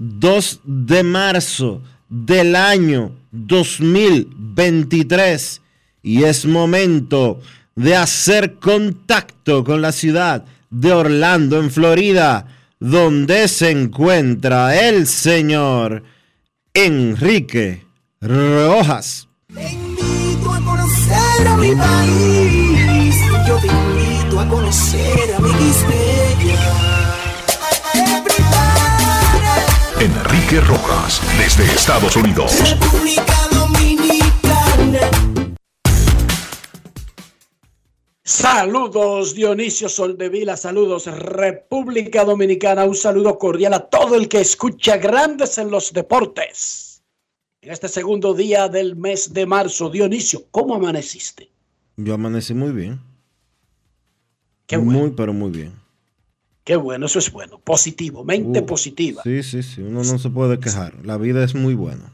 2 de marzo del año 2023 y es momento de hacer contacto con la ciudad de Orlando, en Florida, donde se encuentra el señor Enrique Rojas. Invito a conocer a mi país, yo te invito a conocer a mi Enrique Rojas, desde Estados Unidos. República Dominicana. Saludos Dionisio Soldevila, saludos República Dominicana, un saludo cordial a todo el que escucha Grandes en los Deportes. En este segundo día del mes de marzo, Dionisio, ¿cómo amaneciste? Yo amanecí muy bien. Qué bueno. Muy, pero muy bien. Qué bueno, eso es bueno, positivo, mente Uh, positiva. Sí, sí, sí, uno no se puede quejar. La vida es muy buena.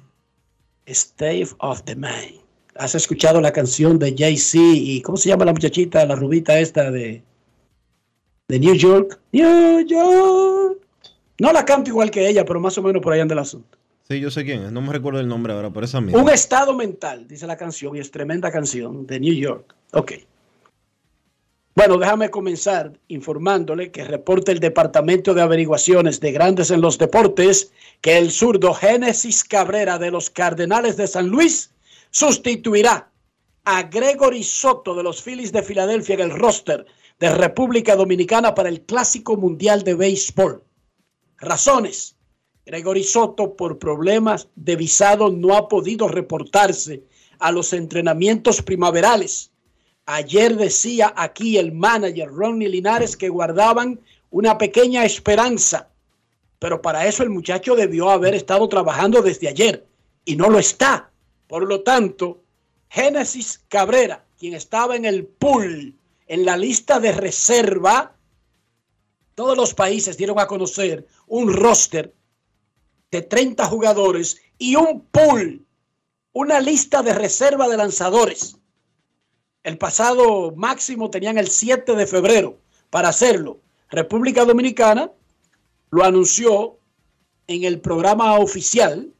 State of the Man. ¿Has escuchado la canción de Jay-Z y cómo se llama la muchachita, la rubita esta de, de New York? New York. No la canto igual que ella, pero más o menos por ahí anda el asunto. Sí, yo sé quién es. No me recuerdo el nombre ahora, pero esa misma. Un estado mental, dice la canción, y es tremenda canción de New York. Ok. Bueno, déjame comenzar informándole que reporta el Departamento de Averiguaciones de Grandes en los Deportes que el zurdo Génesis Cabrera de los Cardenales de San Luis sustituirá a Gregory Soto de los Phillies de Filadelfia en el roster de República Dominicana para el Clásico Mundial de Béisbol. Razones. Gregory Soto, por problemas de visado, no ha podido reportarse a los entrenamientos primaverales. Ayer decía aquí el manager Ronnie Linares que guardaban una pequeña esperanza, pero para eso el muchacho debió haber estado trabajando desde ayer y no lo está. Por lo tanto, Génesis Cabrera, quien estaba en el pool, en la lista de reserva, todos los países dieron a conocer un roster de 30 jugadores y un pool, una lista de reserva de lanzadores. El pasado máximo tenían el 7 de febrero para hacerlo. República Dominicana lo anunció en el programa oficial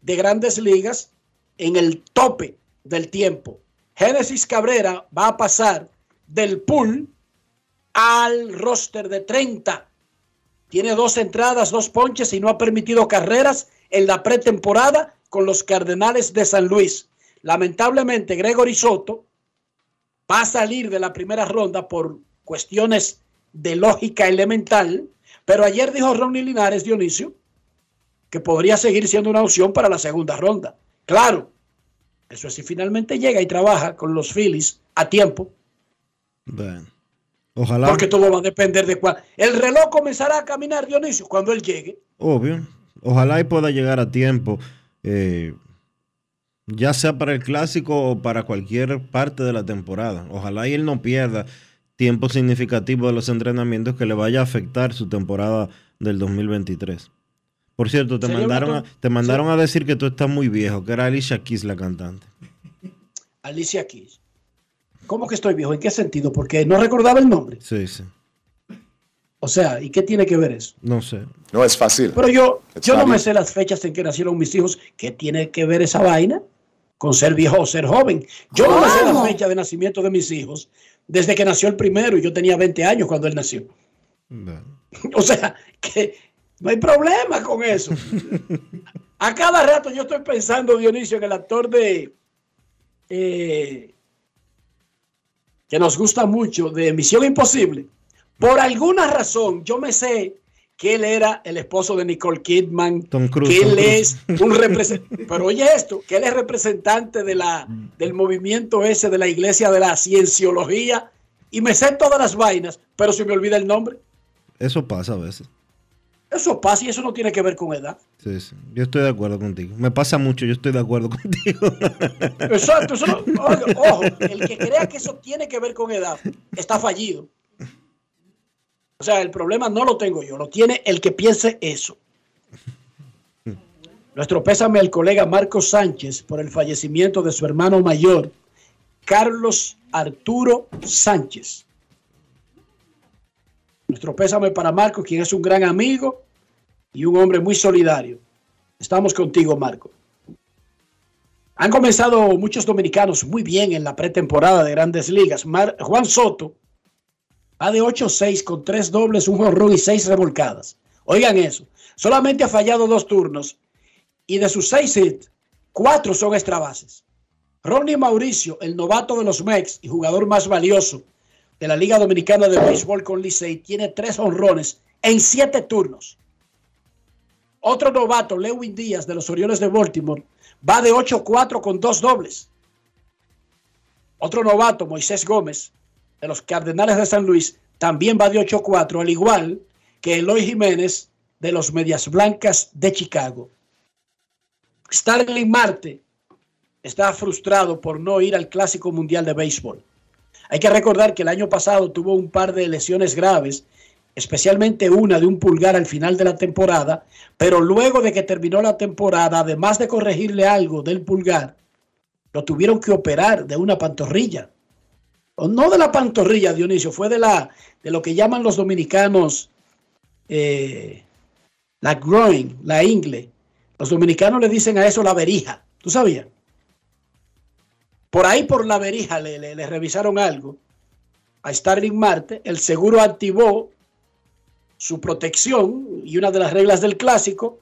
de grandes ligas en el tope del tiempo. Génesis Cabrera va a pasar del pool al roster de 30. Tiene dos entradas, dos ponches y no ha permitido carreras en la pretemporada con los Cardenales de San Luis. Lamentablemente, Gregory Soto va a salir de la primera ronda por cuestiones de lógica elemental, pero ayer dijo Ronnie Linares, Dionisio, que podría seguir siendo una opción para la segunda ronda. Claro, eso es si finalmente llega y trabaja con los Phillies a tiempo. Bueno, ojalá. Porque todo va a depender de cuál. El reloj comenzará a caminar, Dionisio, cuando él llegue. Obvio. Ojalá y pueda llegar a tiempo. eh, ya sea para el clásico o para cualquier parte de la temporada. Ojalá y él no pierda tiempo significativo de los entrenamientos que le vaya a afectar su temporada del 2023. Por cierto, te mandaron, a, te mandaron a decir que tú estás muy viejo, que era Alicia Keys la cantante. Alicia Keys. ¿Cómo que estoy viejo? ¿En qué sentido? Porque no recordaba el nombre. Sí, sí. O sea, ¿y qué tiene que ver eso? No sé. No es fácil. Pero yo, It's yo no me sé las fechas en que nacieron mis hijos. ¿Qué tiene que ver esa vaina con ser viejo o ser joven? Yo no me sé la fecha de nacimiento de mis hijos desde que nació el primero y yo tenía 20 años cuando él nació. Bueno. O sea, que no hay problema con eso. A cada rato yo estoy pensando, Dionisio, en el actor de... eh, que nos gusta mucho, de Misión Imposible. Por alguna razón, yo me sé que él era el esposo de Nicole Kidman, Tom Cruise, que él es un representante, pero oye esto, que él es representante de la, del movimiento ese de la iglesia de la cienciología, y me sé todas las vainas, pero se me olvida el nombre. Eso pasa a veces. Eso pasa y eso no tiene que ver con edad. Sí, sí. Yo estoy de acuerdo contigo. Me pasa mucho, yo estoy de acuerdo contigo. Exacto, eso no- ojo, el que crea que eso tiene que ver con edad está fallido. O sea, el problema no lo tengo yo, lo tiene el que piense eso. Nuestro pésame al colega Marcos Sánchez por el fallecimiento de su hermano mayor, Carlos Arturo Sánchez. Nuestro pésame para Marcos, quien es un gran amigo y un hombre muy solidario. Estamos contigo, Marco. Han comenzado muchos dominicanos muy bien en la pretemporada de grandes ligas. Juan Soto va de 8-6 con tres dobles, un jonrón y seis revolcadas. Oigan eso. Solamente ha fallado dos turnos y de sus seis hits, cuatro son extra bases. Ronnie Mauricio, el novato de los Mex y jugador más valioso de la Liga Dominicana de Béisbol con Licey, tiene tres honrones en siete turnos. Otro novato, Lewin Díaz de los Orioles de Baltimore, va de 8-4 con dos dobles. Otro novato, Moisés Gómez, de los Cardenales de San Luis, también va de 8-4, al igual que Eloy Jiménez de los Medias Blancas de Chicago. Starling Marte está frustrado por no ir al Clásico Mundial de Béisbol. Hay que recordar que el año pasado tuvo un par de lesiones graves, especialmente una de un pulgar al final de la temporada, pero luego de que terminó la temporada, además de corregirle algo del pulgar, lo tuvieron que operar de una pantorrilla. No de la pantorrilla, Dionisio, fue de, la, de lo que llaman los dominicanos eh, la groin, la ingle. Los dominicanos le dicen a eso la verija. ¿Tú sabías? Por ahí por la verija le, le- le revisaron algo a Starling Marte. El seguro activó su protección y una de las reglas del clásico.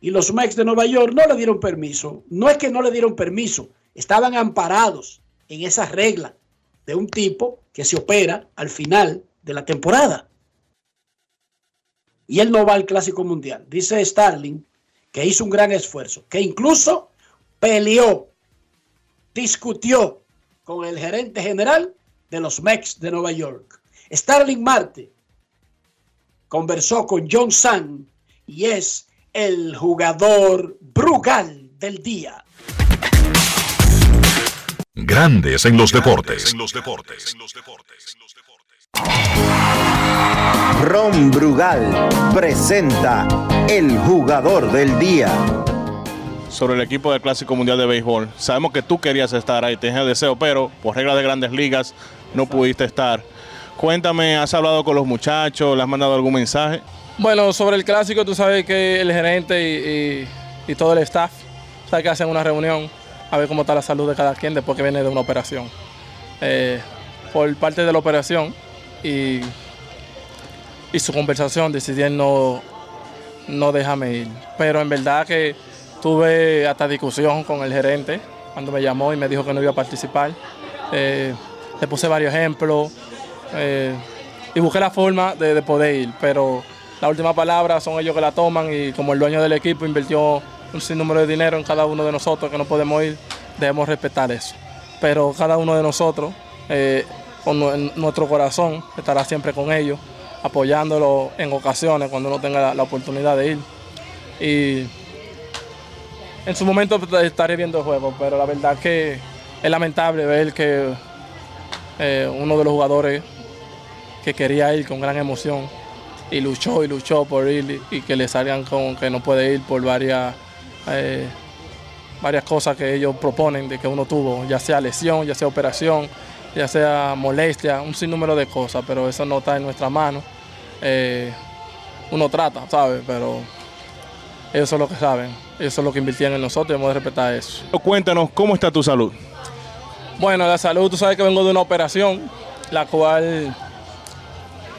Y los Mex de Nueva York no le dieron permiso. No es que no le dieron permiso, estaban amparados en esa regla de un tipo que se opera al final de la temporada. Y él no va al Clásico Mundial. Dice Starling que hizo un gran esfuerzo, que incluso peleó, discutió con el gerente general de los Mex de Nueva York. Starling Marte conversó con John San y es el jugador Brugal del día. Grandes en los deportes. En los deportes. Ron Brugal presenta el jugador del día. sobre el equipo del Clásico Mundial de Béisbol. Sabemos que tú querías estar ahí, tenías el deseo, pero por regla de grandes ligas no pudiste estar. Cuéntame, ¿has hablado con los muchachos? ¿Le has mandado algún mensaje? Bueno, sobre el clásico, tú sabes que el gerente y, y- y todo el staff, sabes que hacen una reunión a ver cómo está la salud de cada quien después que viene de una operación. Eh, por parte de la operación y, y su conversación decidieron no, no dejarme ir. Pero en verdad que tuve hasta discusión con el gerente cuando me llamó y me dijo que no iba a participar. Eh, le puse varios ejemplos. eh, y busqué la forma de, de poder ir, pero la última palabra son ellos que la toman y como el dueño del equipo invirtió un sinnúmero de dinero en cada uno de nosotros que no podemos ir, debemos respetar eso. Pero cada uno de nosotros, eh, con nuestro corazón, estará siempre con ellos, apoyándolo en ocasiones cuando uno tenga la, oportunidad de ir. Y en su momento estaré viendo el juego, pero la verdad que es lamentable ver que eh, uno de los jugadores que quería ir con gran emoción y luchó y luchó por ir y que le salgan con que no puede ir por varias, eh, varias cosas que ellos proponen de que uno tuvo, ya sea lesión, ya sea operación, ya sea molestia, un sinnúmero de cosas, pero eso no está en nuestra mano. Eh, uno trata, ¿sabes? Pero ellos son los que saben, ellos son los que invirtieron en nosotros y debemos de respetar eso. Cuéntanos, ¿cómo está tu salud? Bueno, la salud, tú sabes que vengo de una operación, la cual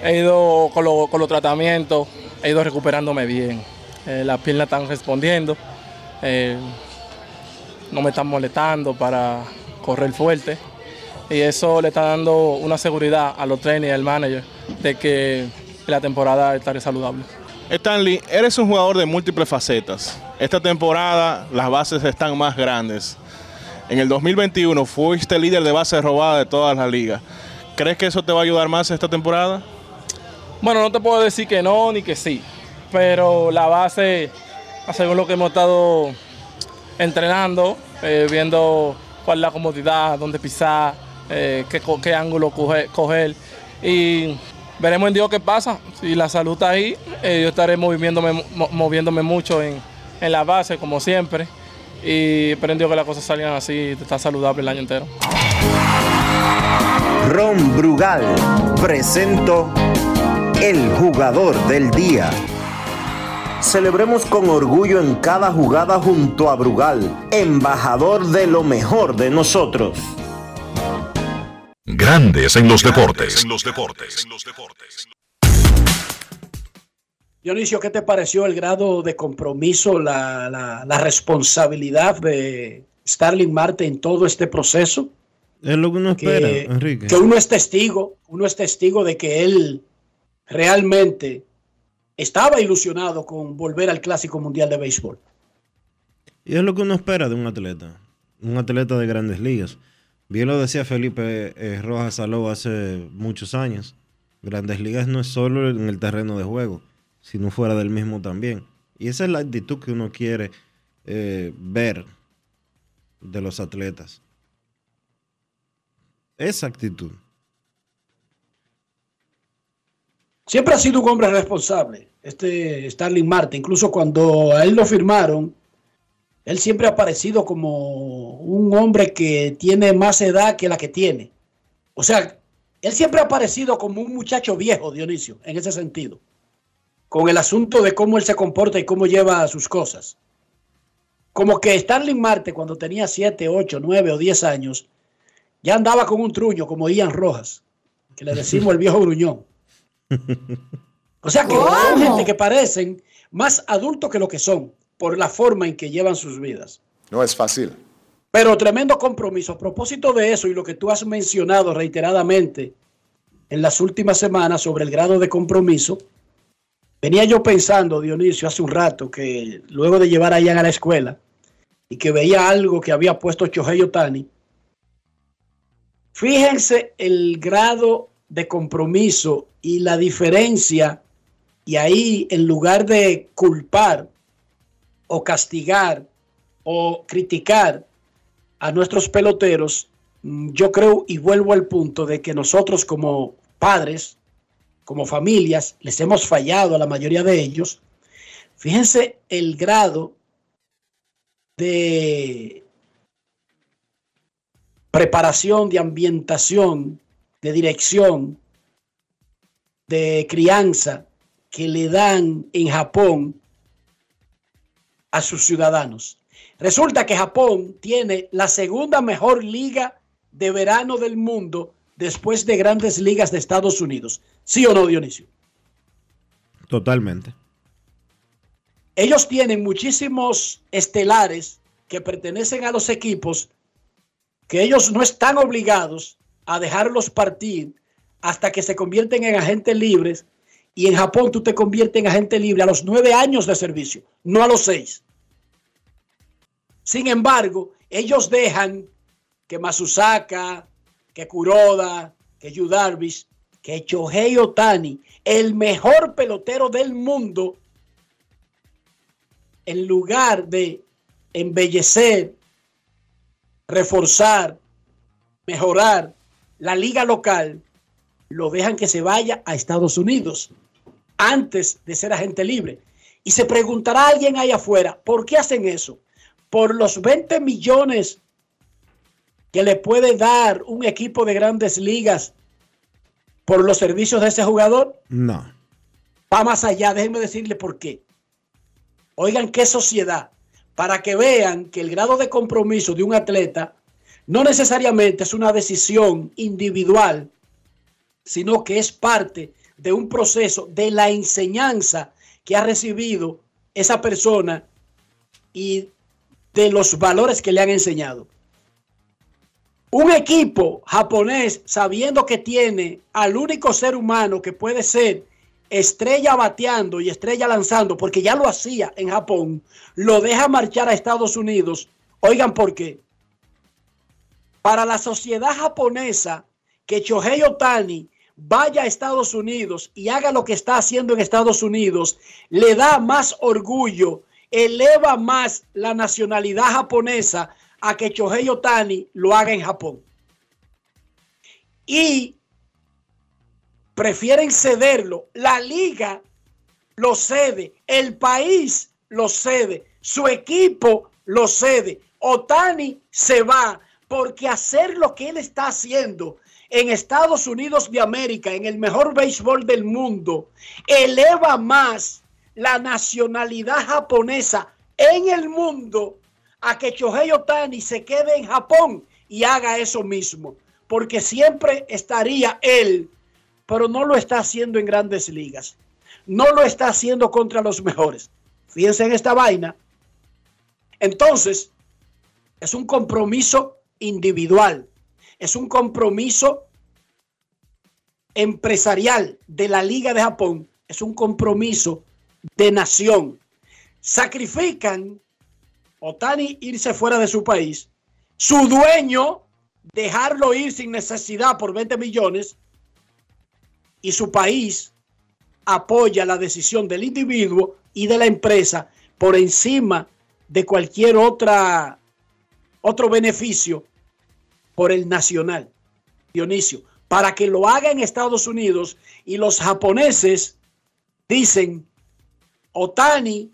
he ido con, lo- con los tratamientos, he ido recuperándome bien. Eh, las piernas están respondiendo, eh, no me están molestando para correr fuerte. Y eso le está dando una seguridad a los trainers y al manager de que la temporada estaré saludable. Stanley, eres un jugador de múltiples facetas. Esta temporada las bases están más grandes. En el 2021 fuiste líder de bases robadas de todas las ligas. ¿Crees que eso te va a ayudar más esta temporada? Bueno, no te puedo decir que no ni que sí, pero la base, según lo que hemos estado entrenando, eh, viendo cuál es la comodidad, dónde pisar, eh, qué, qué ángulo coger, y veremos en Dios qué pasa. Si la salud está ahí, eh, yo estaré moviéndome, mo- moviéndome mucho en, en la base, como siempre, y espero en Dios que las cosas salgan así, está saludable el año entero. Ron Brugal presento el jugador del día. Celebremos con orgullo en cada jugada junto a Brugal, embajador de lo mejor de nosotros. Grandes en los deportes. En los deportes. Dionisio, ¿qué te pareció el grado de compromiso, la, la- la responsabilidad de Starling Marte en todo este proceso? Es lo que uno espera, Que, Enrique. que uno es testigo, uno es testigo de que él realmente estaba ilusionado con volver al Clásico Mundial de Béisbol. Y es lo que uno espera de un atleta, un atleta de grandes ligas. Bien lo decía Felipe eh, Rojas Saló hace muchos años. Grandes ligas no es solo en el terreno de juego, sino fuera del mismo también. Y esa es la actitud que uno quiere eh, ver de los atletas. Esa actitud. Siempre ha sido un hombre responsable, este Starling Marte. Incluso cuando a él lo firmaron, él siempre ha parecido como un hombre que tiene más edad que la que tiene. O sea, él siempre ha parecido como un muchacho viejo, Dionisio, en ese sentido. Con el asunto de cómo él se comporta y cómo lleva sus cosas. Como que Starling Marte, cuando tenía 7, 8, 9 o 10 años, ya andaba con un truño como Ian Rojas, que le decimos el viejo gruñón. O sea que son gente que parecen más adultos que lo que son por la forma en que llevan sus vidas. No es fácil. Pero tremendo compromiso. A propósito de eso y lo que tú has mencionado reiteradamente en las últimas semanas sobre el grado de compromiso, venía yo pensando, Dionisio, hace un rato que luego de llevar a Ian a la escuela y que veía algo que había puesto Chohei Otani, fíjense el grado de compromiso y la diferencia, y ahí en lugar de culpar o castigar o criticar a nuestros peloteros, mm, yo creo y vuelvo al punto de que nosotros como padres, como familias, les hemos fallado a la mayoría de ellos. Fíjense el grado de preparación, de ambientación, de dirección, de crianza que le dan en Japón a sus ciudadanos. Resulta que Japón tiene la segunda mejor liga de verano del mundo después de grandes ligas de Estados Unidos. ¿Sí o no, Dionisio? Totalmente. Ellos tienen muchísimos estelares que pertenecen a los equipos que ellos no están obligados a dejarlos partir hasta que se convierten en agentes libres. Y en Japón tú te conviertes en agente libre a los nueve años de servicio, no a los seis. Sin embargo, ellos dejan que Masusaka, que Kuroda, que Yu Darvish, que Shohei Otani, el mejor pelotero del mundo, en lugar de embellecer, reforzar, mejorar la liga local, lo dejan que se vaya a Estados Unidos antes de ser agente libre. Y se preguntará alguien ahí afuera, ¿por qué hacen eso? Por los 20 millones que le puede dar un equipo de grandes ligas por los servicios de ese jugador? No. Va más allá, déjenme decirle por qué. Oigan qué sociedad, para que vean que el grado de compromiso de un atleta no necesariamente es una decisión individual, sino que es parte de un proceso de la enseñanza que ha recibido esa persona y de los valores que le han enseñado. Un equipo japonés, sabiendo que tiene al único ser humano que puede ser estrella bateando y estrella lanzando, porque ya lo hacía en Japón, lo deja marchar a Estados Unidos. Oigan por qué. Para la sociedad japonesa, que Shohei Otani vaya a Estados Unidos y haga lo que está haciendo en Estados Unidos, le da más orgullo, eleva más la nacionalidad japonesa a que Shohei Otani lo haga en Japón. Y prefieren cederlo. La liga lo cede, el país lo cede, su equipo lo cede. Otani se va porque hacer lo que él está haciendo en Estados Unidos de América, en el mejor béisbol del mundo, eleva más la nacionalidad japonesa en el mundo a que Shohei Otani se quede en Japón y haga eso mismo, porque siempre estaría él, pero no lo está haciendo en grandes ligas, no lo está haciendo contra los mejores. Fíjense en esta vaina. Entonces, es un compromiso individual. Es un compromiso empresarial de la Liga de Japón, es un compromiso de nación. Sacrifican Otani irse fuera de su país, su dueño dejarlo ir sin necesidad por 20 millones. Y su país apoya la decisión del individuo y de la empresa por encima de cualquier otra otro beneficio por el nacional, Dionisio, para que lo haga en Estados Unidos y los japoneses dicen, Otani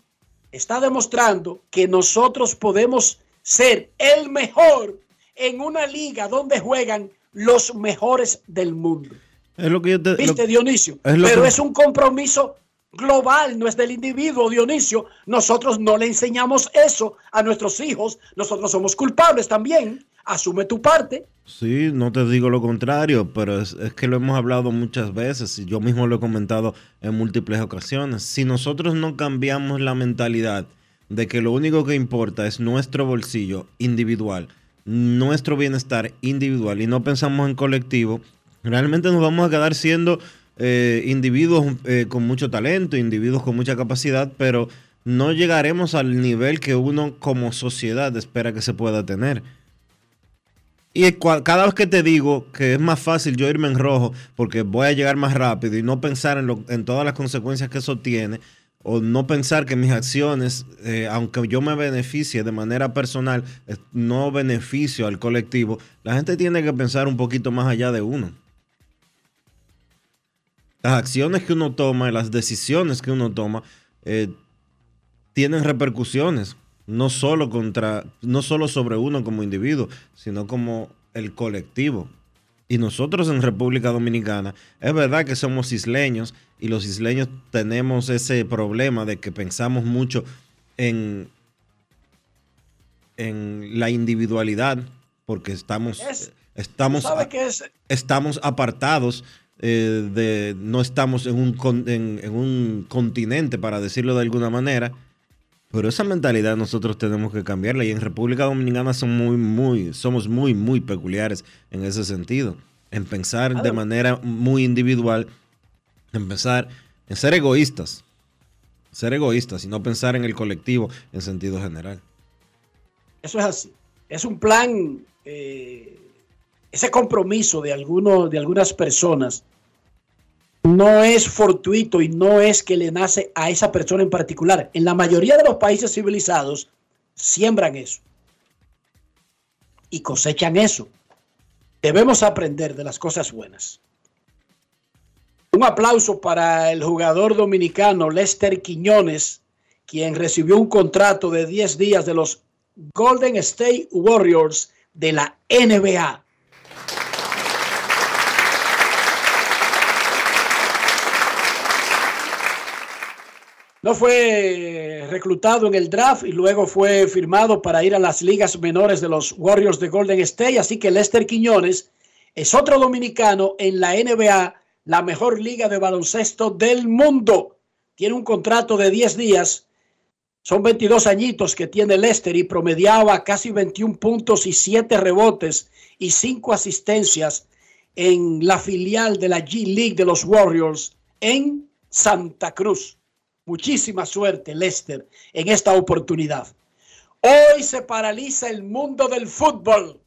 está demostrando que nosotros podemos ser el mejor en una liga donde juegan los mejores del mundo. Es lo que yo te, ¿Viste, Dionisio? Pero es un compromiso global, no es del individuo, Dionisio. Nosotros no le enseñamos eso a nuestros hijos. Nosotros somos culpables también asume tu parte. Sí, no te digo lo contrario, pero es, que lo hemos hablado muchas veces y yo mismo lo he comentado en múltiples ocasiones. Si nosotros no cambiamos la mentalidad de que lo único que importa es nuestro bolsillo individual, nuestro bienestar individual y no pensamos en colectivo, realmente nos vamos a quedar siendo eh, individuos eh, con mucho talento, individuos con mucha capacidad, pero no llegaremos al nivel que uno como sociedad espera que se pueda tener. Y cada vez que te digo que es más fácil yo irme en rojo porque voy a llegar más rápido y no pensar en, en todas las consecuencias que eso tiene, o no pensar que mis acciones, eh, aunque yo me beneficie de manera personal, no beneficio al colectivo, la gente tiene que pensar un poquito más allá de uno. Las acciones que uno toma, las decisiones que uno toma, eh, tienen repercusiones no solo contra, no solo sobre uno como individuo, sino como el colectivo. Y nosotros en República Dominicana, es verdad que somos isleños y los isleños tenemos ese problema de que pensamos mucho en, en la individualidad, porque estamos, estamos, estamos apartados eh, de, no estamos en un, en un continente, para decirlo de alguna manera pero esa mentalidad nosotros tenemos que cambiarla y en República Dominicana son muy, muy, somos muy, muy peculiares en ese sentido. En pensar de manera muy individual, en pensar en ser egoístas, ser egoístas y no pensar en el colectivo en sentido general. Eso es así. Es un plan eh, ese compromiso de, algunos, de algunas personas no es fortuito y no es que le nace a esa persona en particular. En la mayoría de los países civilizados siembran eso y cosechan eso. Debemos aprender de las cosas buenas. Un aplauso para el jugador dominicano Lester Quiñones, quien recibió un contrato de 10 días de los Golden State Warriors de la NBA. No fue reclutado en el draft y luego fue firmado para ir a las ligas menores de los Warriors de Golden State. Así que Lester Quiñones es otro dominicano en la NBA, la mejor liga de baloncesto del mundo. Tiene un contrato de 10 días. Son 22 añitos que tiene Lester y promediaba casi 21 puntos y 7 rebotes y 5 asistencias en la filial de la G League de los Warriors en Santa Cruz. Muchísima suerte, Lester, en esta oportunidad. Hoy se paraliza el mundo del fútbol.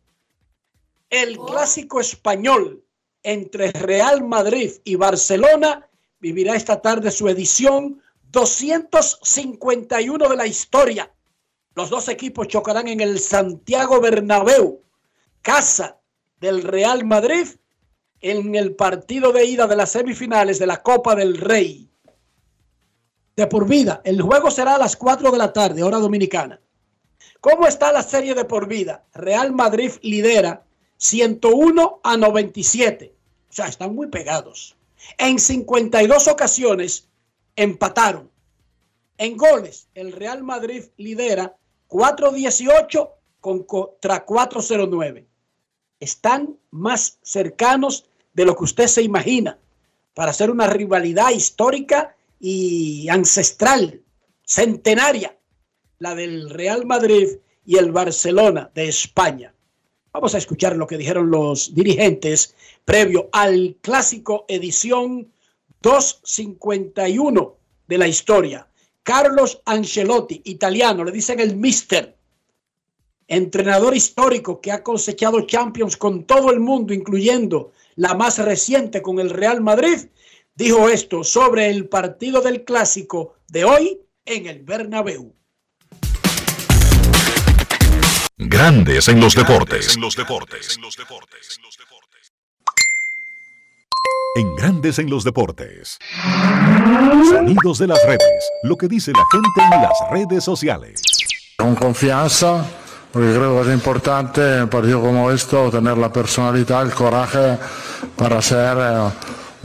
El clásico español entre Real Madrid y Barcelona vivirá esta tarde su edición 251 de la historia. Los dos equipos chocarán en el Santiago Bernabéu, casa del Real Madrid, en el partido de ida de las semifinales de la Copa del Rey de por vida. El juego será a las 4 de la tarde, hora dominicana. ¿Cómo está la serie de por vida? Real Madrid lidera 101 a 97. O sea, están muy pegados. En 52 ocasiones empataron. En goles, el Real Madrid lidera 4-18 contra 4-09. Están más cercanos de lo que usted se imagina para hacer una rivalidad histórica y ancestral, centenaria, la del Real Madrid y el Barcelona de España. Vamos a escuchar lo que dijeron los dirigentes previo al clásico edición 251 de la historia. Carlos Ancelotti, italiano, le dicen el mister, entrenador histórico que ha cosechado Champions con todo el mundo, incluyendo la más reciente con el Real Madrid, dijo esto sobre el partido del clásico de hoy en el Bernabéu. Grandes en los deportes. En los deportes. En Grandes en los deportes. Sonidos de las redes. Lo que dice la gente en las redes sociales. Con confianza, porque creo que es importante en un partido como esto tener la personalidad, el coraje para hacer eh,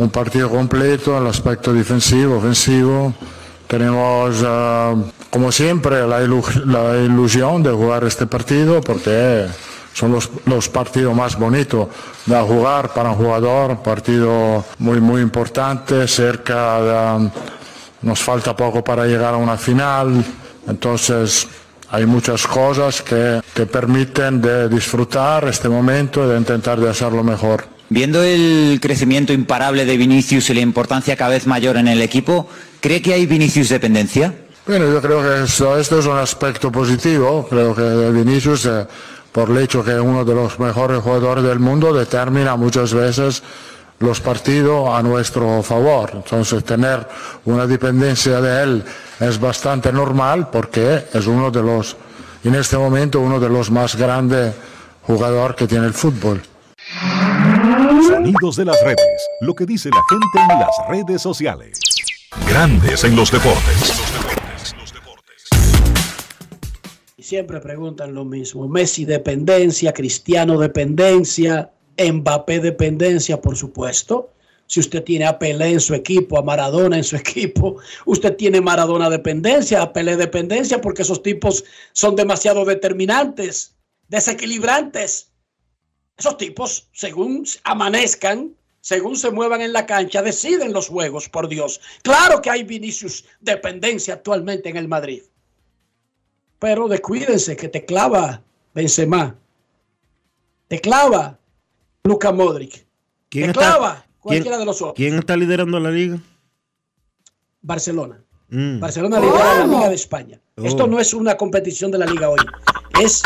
un partido completo, el aspecto defensivo, ofensivo. Tenemos, eh, como siempre, la, ilusión de jugar este partido porque son los, partidos más bonitos de jugar para un jugador, partido muy, muy importante, cerca de, nos falta poco para llegar a una final, entonces hay muchas cosas que, que permiten de disfrutar este momento y de intentar de hacerlo mejor. Viendo el crecimiento imparable de Vinicius y la importancia cada vez mayor en el equipo, ¿cree que hay Vinicius dependencia? Bueno, yo creo que esto, es un aspecto positivo. Creo que Vinicius, eh, por el hecho que es uno de los mejores jugadores del mundo, determina muchas veces los partidos a nuestro favor. Entonces, tener una dependencia de él es bastante normal porque es uno de los, en este momento, uno de los más grandes jugadores que tiene el fútbol. Sonidos de las redes. Lo que dice la gente en las redes sociales. Grandes en los deportes. Y siempre preguntan lo mismo. Messi dependencia, Cristiano dependencia, Mbappé dependencia, por supuesto. Si usted tiene a Pelé en su equipo, a Maradona en su equipo, usted tiene Maradona dependencia, a Pelé dependencia, porque esos tipos son demasiado determinantes, desequilibrantes. Esos tipos, según amanezcan, según se muevan en la cancha, deciden los juegos, por Dios. Claro que hay Vinicius dependencia actualmente en el Madrid. Pero descuídense que te clava Benzema. Te clava Luka Modric. te clava cualquiera de los otros. ¿Quién está liderando la liga? Barcelona. Mm. Barcelona lidera la Liga de España. Esto oh. no es una competición de la liga hoy. Es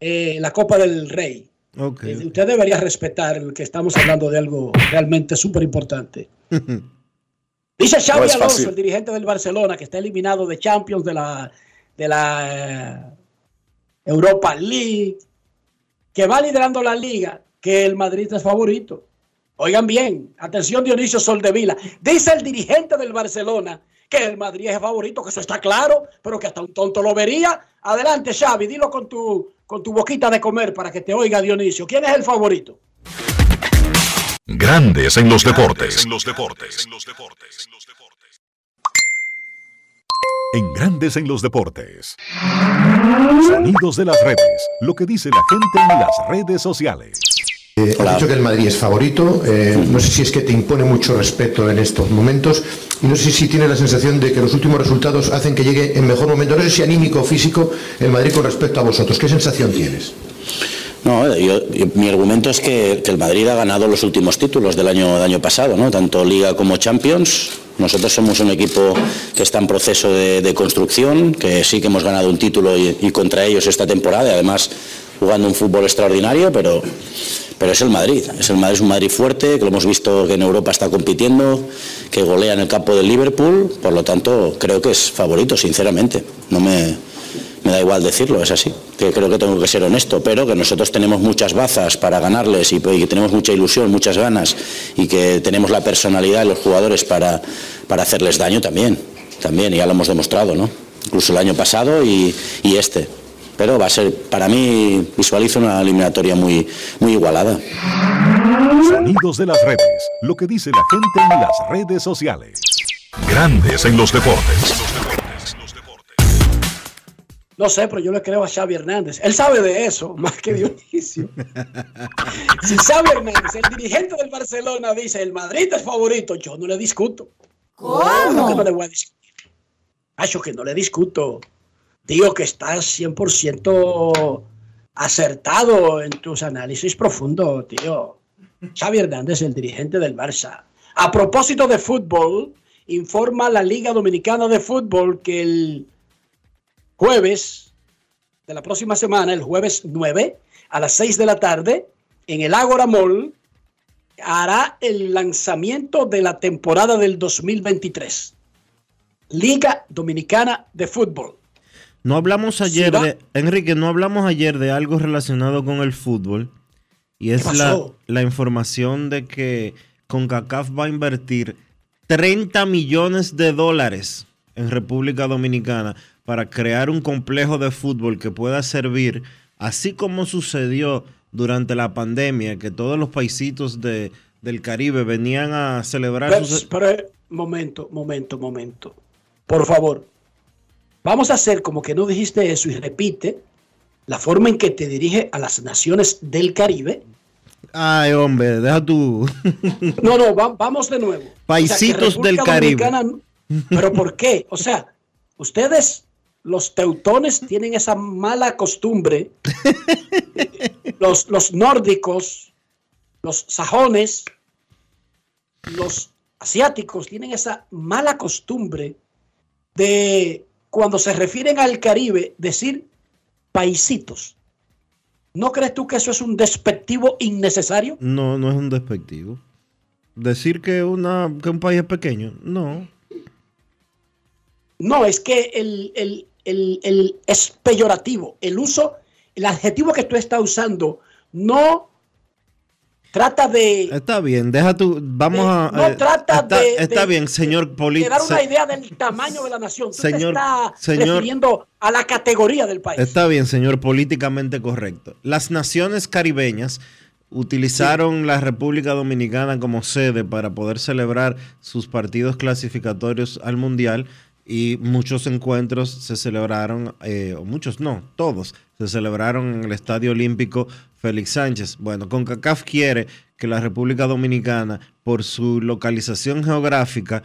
eh, la Copa del Rey Okay. Eh, Usted debería respetar que estamos hablando de algo realmente súper importante. Dice Xavi No Alonso, el dirigente del Barcelona, que está eliminado de Champions de la, de la eh, Europa League, que va liderando la liga, que el Madrid es favorito. Oigan bien, atención Dionisio Soldevila. Dice el dirigente del Barcelona que el Madrid es favorito, que eso está claro, pero que hasta un tonto lo vería. Adelante, Xavi, dilo con tu, con tu boquita de comer para que te oiga Dionisio. ¿Quién es el favorito? Grandes en los deportes. En los deportes. En Grandes en los deportes. Sonidos de las redes. Lo que dice la gente en las redes sociales. Eh, has dicho que el Madrid es favorito. eh, no sé si es que te impone mucho respeto en estos momentos. Y no sé si tienes la sensación de que los últimos resultados hacen que llegue en mejor momento. No sé si anímico o físico el Madrid con respecto a vosotros. ¿Qué sensación tienes? No, yo- yo- mi argumento es que, que el Madrid ha ganado los últimos títulos del año, del año pasado, ¿no? tanto Liga como Champions. Nosotros somos un equipo que está en proceso de, de construcción, que sí que hemos ganado un título y, y contra ellos esta temporada, y además jugando un fútbol extraordinario, pero, pero es el Madrid. Es el Madrid, es un Madrid fuerte, que lo hemos visto que en Europa está compitiendo, que golea en el campo del Liverpool, por lo tanto creo que es favorito, sinceramente. No me, da igual decirlo, es así. Que creo que tengo que ser honesto, pero que nosotros tenemos muchas bazas para ganarles y, que tenemos mucha ilusión, muchas ganas y que tenemos la personalidad de los jugadores para, para hacerles daño también. También, ya lo hemos demostrado, ¿no? Incluso el año pasado y este. Pero va a ser, para mí, visualizo una eliminatoria muy, muy igualada. Sonidos de las redes. Lo que dice la gente en las redes sociales. Grandes en los deportes. No sé, pero yo le creo a Xavi Hernández. Él sabe de eso, más que Dionisio. si Xavi Hernández, el dirigente del Barcelona, dice el Madrid es favorito, yo no le discuto. ¿Cómo? que no le voy a discutir? Acho, que no le discuto. Digo que estás 100% acertado en tus análisis profundos, tío. Xavi Hernández, el dirigente del Barça. A propósito de fútbol, informa la Liga Dominicana de Fútbol que el jueves de la próxima semana, el jueves 9, a las 6 de la tarde, en el Ágora Mall, hará el lanzamiento de la temporada del 2023. Liga Dominicana de Fútbol. No hablamos ayer de, Enrique, no hablamos ayer de algo relacionado con el fútbol. Y es ¿Qué la, la información de que CONCACAF va a invertir 30 millones de dólares en República Dominicana para crear un complejo de fútbol que pueda servir, así como sucedió durante la pandemia, que todos los paisitos de, del Caribe venían a celebrar Pero, sus... pero, momento, momento, momento. Por favor, vamos a hacer como que no dijiste eso y repite la forma en que te dirige a las naciones del Caribe. Ay, hombre, deja tú. No, no, va- vamos de nuevo. Paisitos del Caribe. Pero ¿por qué? O sea, ustedes, los teutones, tienen esa mala costumbre. Los, los nórdicos, los sajones, los asiáticos tienen esa mala costumbre de, cuando se refieren al Caribe, decir paisitos. ¿No crees tú que eso es un despectivo innecesario? No, no es un despectivo. Decir que, una, que un país es pequeño, no. No, es que el, el- el- el- es peyorativo. El uso, el adjetivo que tú estás usando no trata de, Está bien, deja tu. Vamos a. no eh, trata está, de- está de- bien, señor político. dar una idea del tamaño de la nación. Tú Señor- te estás señor- refiriendo a la categoría del país. Está bien, señor, políticamente correcto. Las naciones caribeñas utilizaron la República Dominicana como sede para poder celebrar sus partidos clasificatorios al Mundial y muchos encuentros se celebraron, eh, o muchos no, todos se celebraron en el Estadio Olímpico Félix Sánchez. Bueno, CONCACAF quiere que la República Dominicana, por su localización geográfica,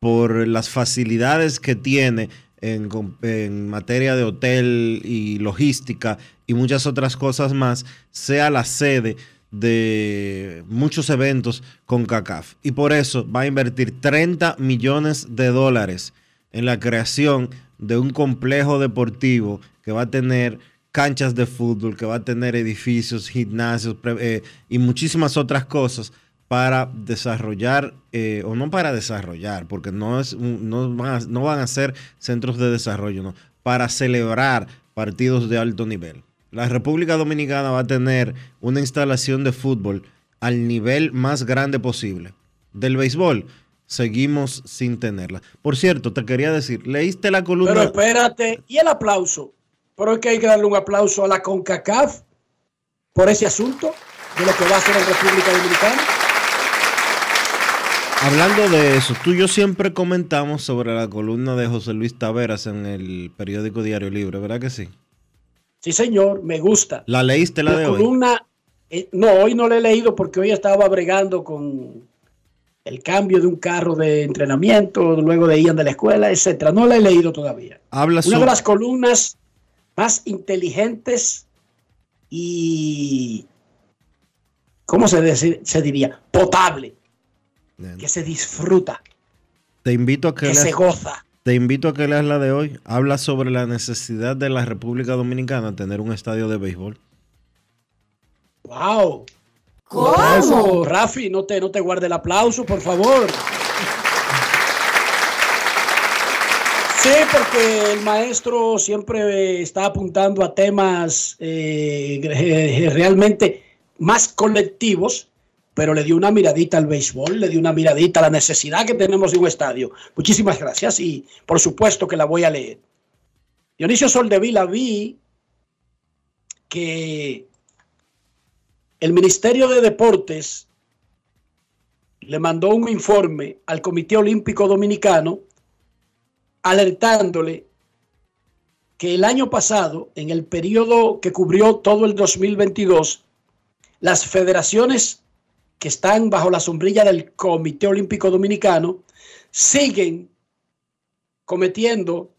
por las facilidades que tiene en, materia de hotel y logística y muchas otras cosas más, sea la sede de muchos eventos con CACAF. Y por eso va a invertir 30 millones de dólares en la creación de un complejo deportivo que va a tener canchas de fútbol, que va a tener edificios, gimnasios eh, y muchísimas otras cosas para desarrollar, eh, o no para desarrollar, porque no, es, no, van a, no van a ser centros de desarrollo, para celebrar partidos de alto nivel. La República Dominicana va a tener una instalación de fútbol al nivel más grande posible. Del béisbol, seguimos sin tenerla. Por cierto, te quería decir, leíste la columna. Pero espérate, ¿y el aplauso? Pero es que hay que darle un aplauso a la CONCACAF por ese asunto de lo que va a hacer en República Dominicana. Hablando de eso, tú y yo siempre comentamos sobre la columna de José Luis Taveras en el periódico Diario Libre, ¿verdad que sí? Sí, señor, me gusta. ¿La leíste la, de columna, eh, no, hoy no la he leído porque hoy estaba bregando con el cambio de un carro de entrenamiento, luego de ir de la escuela, etcétera. No la he leído todavía. Habla Una de las columnas más inteligentes y, ¿cómo se, se diría? Potable que se disfruta. Te invito a que, se goza. Te invito a que leas la de hoy. Habla sobre la necesidad de la República Dominicana tener un estadio de béisbol. ¡Wow! ¿Cómo? Rafi, no te, no te guarde el aplauso, por favor. Sí, porque el maestro siempre está apuntando a temas eh, realmente más colectivos pero le dio una miradita al béisbol, le dio una miradita a la necesidad que tenemos de un estadio. Muchísimas gracias y por supuesto que la voy a leer. Dionisio Soldevila vi que el Ministerio de Deportes le mandó un informe al Comité Olímpico Dominicano alertándole que el año pasado, en el periodo que cubrió todo el 2022, las federaciones que están bajo la sombrilla del Comité Olímpico Dominicano siguen cometiendo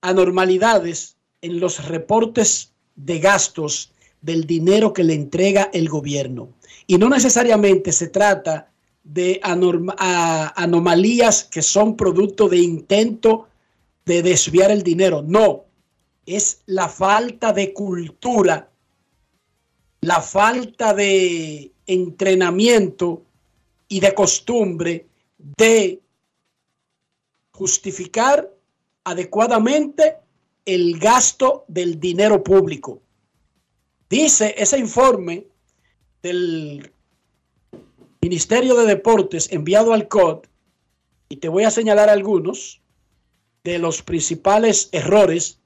anormalidades en los reportes de gastos del dinero que le entrega el gobierno. Y no necesariamente se trata de anomalías que son producto de intento de desviar el dinero. No, es la falta de cultura, la falta de entrenamiento y de costumbre de justificar adecuadamente el gasto del dinero público. Dice ese informe del Ministerio de Deportes enviado al COD, y te voy a señalar algunos de los principales errores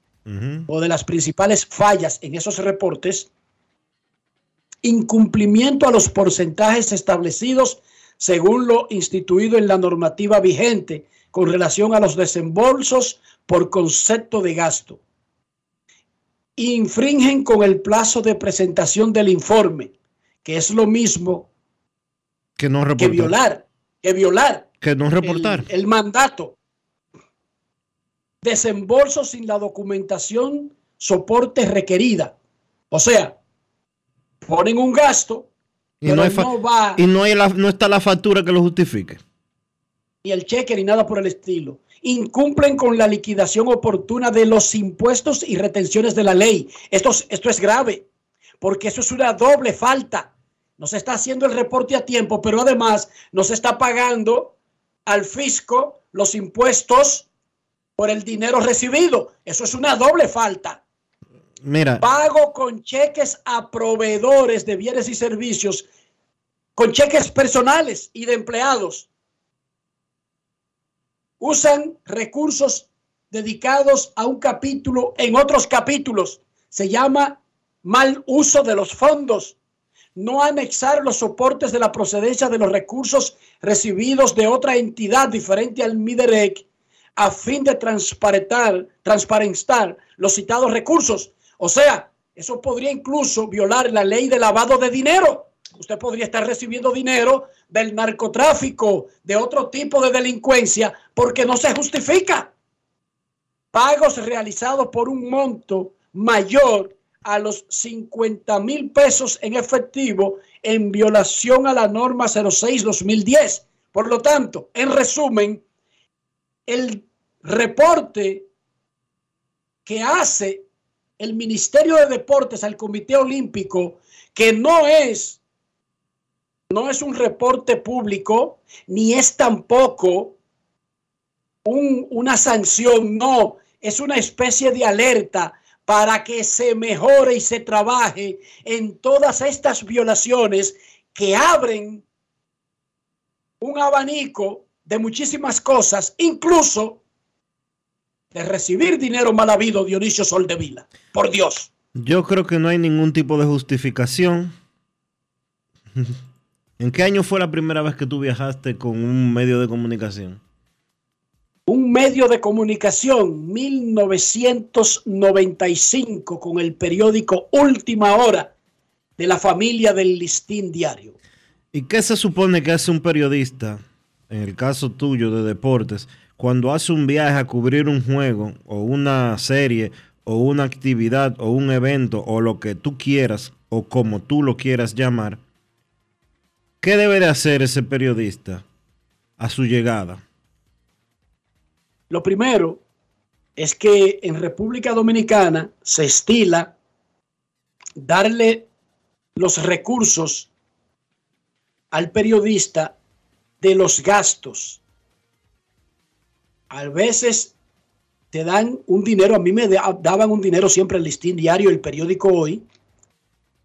o de las principales fallas en esos reportes incumplimiento a los porcentajes establecidos según lo instituido en la normativa vigente con relación a los desembolsos por concepto de gasto. Infringen con el plazo de presentación del informe, que es lo mismo que, no violar, que violar, que no reportar el, el mandato. Desembolso sin la documentación soporte requerida. O sea, ponen un gasto, y no, va. Y no, hay no está la factura que lo justifique. Ni el cheque ni nada por el estilo. Incumplen con la liquidación oportuna de los impuestos y retenciones de la ley. Esto, esto es grave, porque eso es una doble falta. No se está haciendo el reporte a tiempo, pero además no se está pagando al fisco los impuestos por el dinero recibido. Eso es una doble falta. Mira. Pago con cheques a proveedores de bienes y servicios, con cheques personales y de empleados. Usan recursos dedicados a un capítulo en otros capítulos. Se llama mal uso de los fondos. No anexar los soportes de la procedencia de los recursos recibidos de otra entidad diferente al MIDEREC a fin de transparentar, transparentar los citados recursos o sea, eso podría incluso violar la ley de lavado de dinero. Usted podría estar recibiendo dinero del narcotráfico, de otro tipo de delincuencia, porque no se justifica. Pagos realizados por un monto mayor a los 50 mil pesos en efectivo en violación a la norma 06-2010. Por lo tanto, en resumen, el reporte que hace el Ministerio de Deportes al Comité Olímpico que no es, no es un reporte público, ni es tampoco un- una sanción, no, es una especie de alerta para que se mejore y se trabaje en todas estas violaciones que abren un abanico de muchísimas cosas, incluso de recibir dinero mal habido, Dionisio Soldevila. Por Dios. Yo creo que no hay ningún tipo de justificación. ¿En qué año fue la primera vez que tú viajaste con un medio de comunicación? Medio de comunicación, 1995, con el periódico Última Hora de la familia del Listín Diario. ¿Y qué se supone que hace un periodista, en el caso tuyo de deportes, cuando hace un viaje a cubrir un juego o una serie o una actividad o un evento o lo que tú quieras o como tú lo quieras llamar? ¿Qué debe de hacer ese periodista a su llegada? Lo primero es que en República Dominicana se estila darle los recursos al periodista de los gastos. A veces te dan un dinero, a mí me da- daban un dinero siempre el listín diario, el periódico hoy,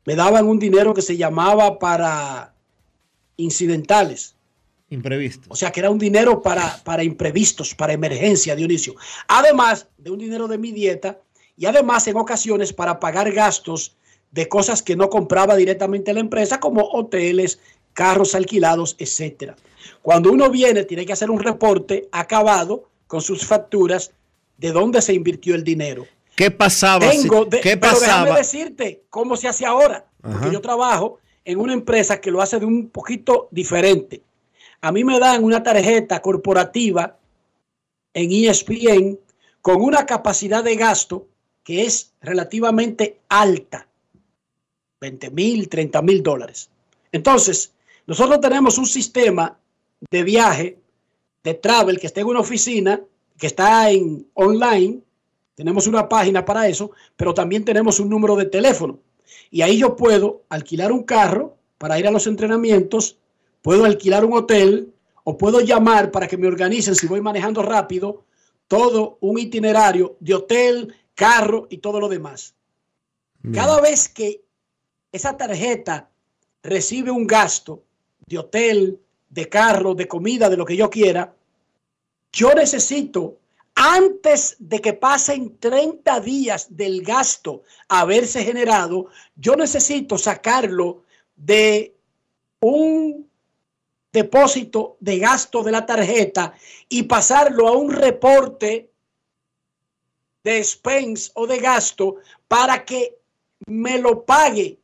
me daban un dinero que se llamaba para incidentales. Imprevisto. O sea, que era un dinero para, para imprevistos, para emergencia, Dionisio. Además de un dinero de mi dieta y además en ocasiones para pagar gastos de cosas que no compraba directamente la empresa, como hoteles, carros alquilados, etcétera. Cuando uno viene, tiene que hacer un reporte acabado con sus facturas de dónde se invirtió el dinero. ¿Qué pasaba? Tengo de- ¿Qué pero déjame decirte cómo se hace ahora. Porque Ajá. yo trabajo en una empresa que lo hace de un poquito diferente. A mí me dan una tarjeta corporativa en ESPN con una capacidad de gasto que es relativamente alta. 20 mil, 30 mil dólares. Entonces, nosotros tenemos un sistema de viaje, de travel, que está en una oficina, que está en online. Tenemos una página para eso, pero también tenemos un número de teléfono. Y ahí yo puedo alquilar un carro para ir a los entrenamientos, puedo alquilar un hotel o puedo llamar para que me organicen si voy manejando rápido todo un itinerario de hotel, carro y todo lo demás. Cada vez que esa tarjeta recibe un gasto de hotel, de carro, de comida, de lo que yo quiera, yo necesito, antes de que pasen 30 días del gasto haberse generado, yo necesito sacarlo de un depósito de gasto de la tarjeta y pasarlo a un reporte de expense o de gasto para que me lo pague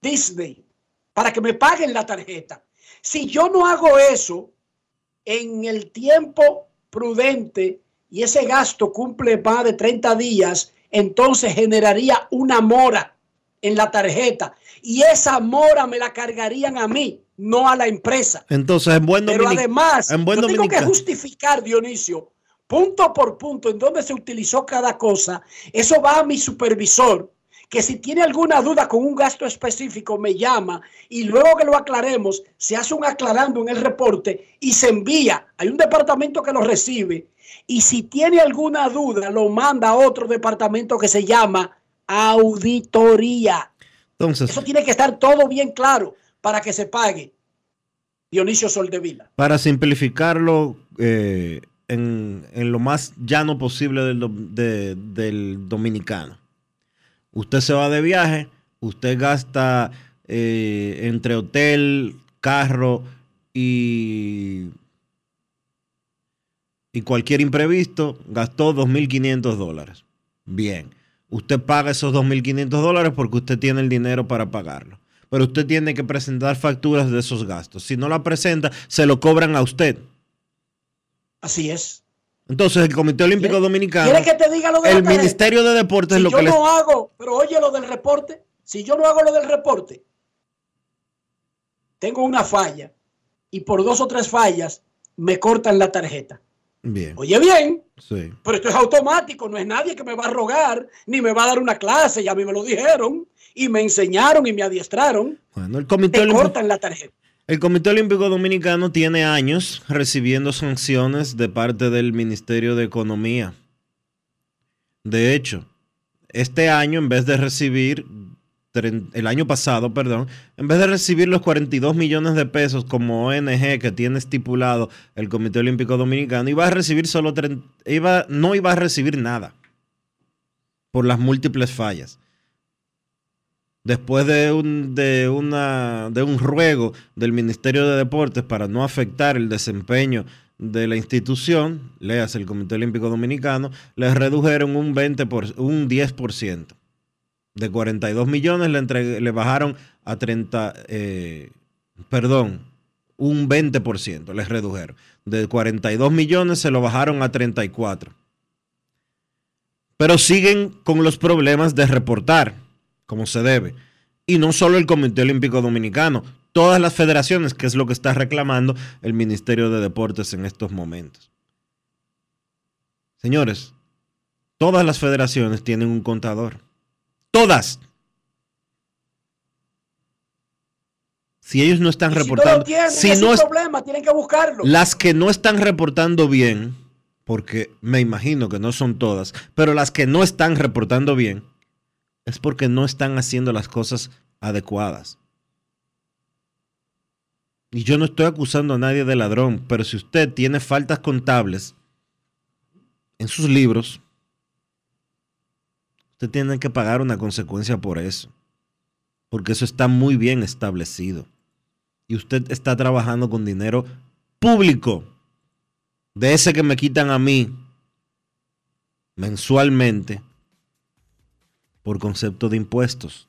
Disney, para que me paguen la tarjeta. Si yo no hago eso en el tiempo prudente y ese gasto cumple más de 30 días, entonces generaría una mora en la tarjeta y esa mora me la cargarían a mí, no a la empresa. Entonces, en buen Pero dominic- además, en buen yo tengo que dominicano. justificar, Dionisio, punto por punto, en dónde se utilizó cada cosa. Eso va a mi supervisor, que si tiene alguna duda con un gasto específico, me llama y luego que lo aclaremos, se hace un aclarando en el reporte y se envía. Hay un departamento que lo recibe y si tiene alguna duda, lo manda a otro departamento que se llama auditoría. Entonces, Eso tiene que estar todo bien claro para que se pague. Dionisio Soldevila. para simplificarlo eh, en, en lo más llano posible del, do- de- del dominicano. Usted se va de viaje, usted gasta eh, entre hotel, carro y, y cualquier imprevisto, gastó 2.500 dólares. Bien, usted paga esos 2.500 dólares porque usted tiene el dinero para pagarlo. Pero usted tiene que presentar facturas de esos gastos. Si no la presenta, se lo cobran a usted. Así es. Entonces, el Comité Olímpico Dominicano, ¿Quieres que te diga lo de el? Ministerio de Deportes, Si lo yo que les- no hago, pero oye lo del reporte, si yo no hago lo del reporte, tengo una falla y por dos o tres fallas me cortan la tarjeta. Bien. Oye bien, Sí. pero esto es automático, no es nadie que me va a rogar, ni me va a dar una clase, ya a mí me lo dijeron, y me enseñaron y me adiestraron. Bueno, el Comité Te Olímpico- cortan la tarjeta. El Comité Olímpico Dominicano tiene años recibiendo sanciones de parte del Ministerio de Economía. De hecho, este año, en vez de recibir, el año pasado, perdón, en vez de recibir los 42 millones de pesos como ONG que tiene estipulado el Comité Olímpico Dominicano, iba a recibir solo, tren- iba, no iba a recibir nada por las múltiples fallas después de un, de, una, de un ruego del Ministerio de Deportes para no afectar el desempeño de la institución, leas el Comité Olímpico Dominicano, les redujeron un, 20 por, un 10%. De 42 millones le, entre- le bajaron a 30, eh, perdón, un 20% les redujeron. De 42 millones se lo bajaron a 34. Pero siguen con los problemas de reportar como se debe. Y no solo el Comité Olímpico Dominicano, todas las federaciones, que es lo que está reclamando el Ministerio de Deportes en estos momentos. Señores, todas las federaciones tienen un contador. Todas. Si ellos no están Si no lo reportando, tienen, si es no un es- problema, tienen que buscarlo. las que no están reportando bien, porque me imagino que no son todas, pero las que no están reportando bien, es porque no están haciendo las cosas adecuadas. Y yo no estoy acusando a nadie de ladrón, pero si usted tiene faltas contables en sus libros, usted tiene que pagar una consecuencia por eso. Porque eso está muy bien establecido. Y usted está trabajando con dinero público. De ese que me quitan a mí mensualmente por concepto de impuestos.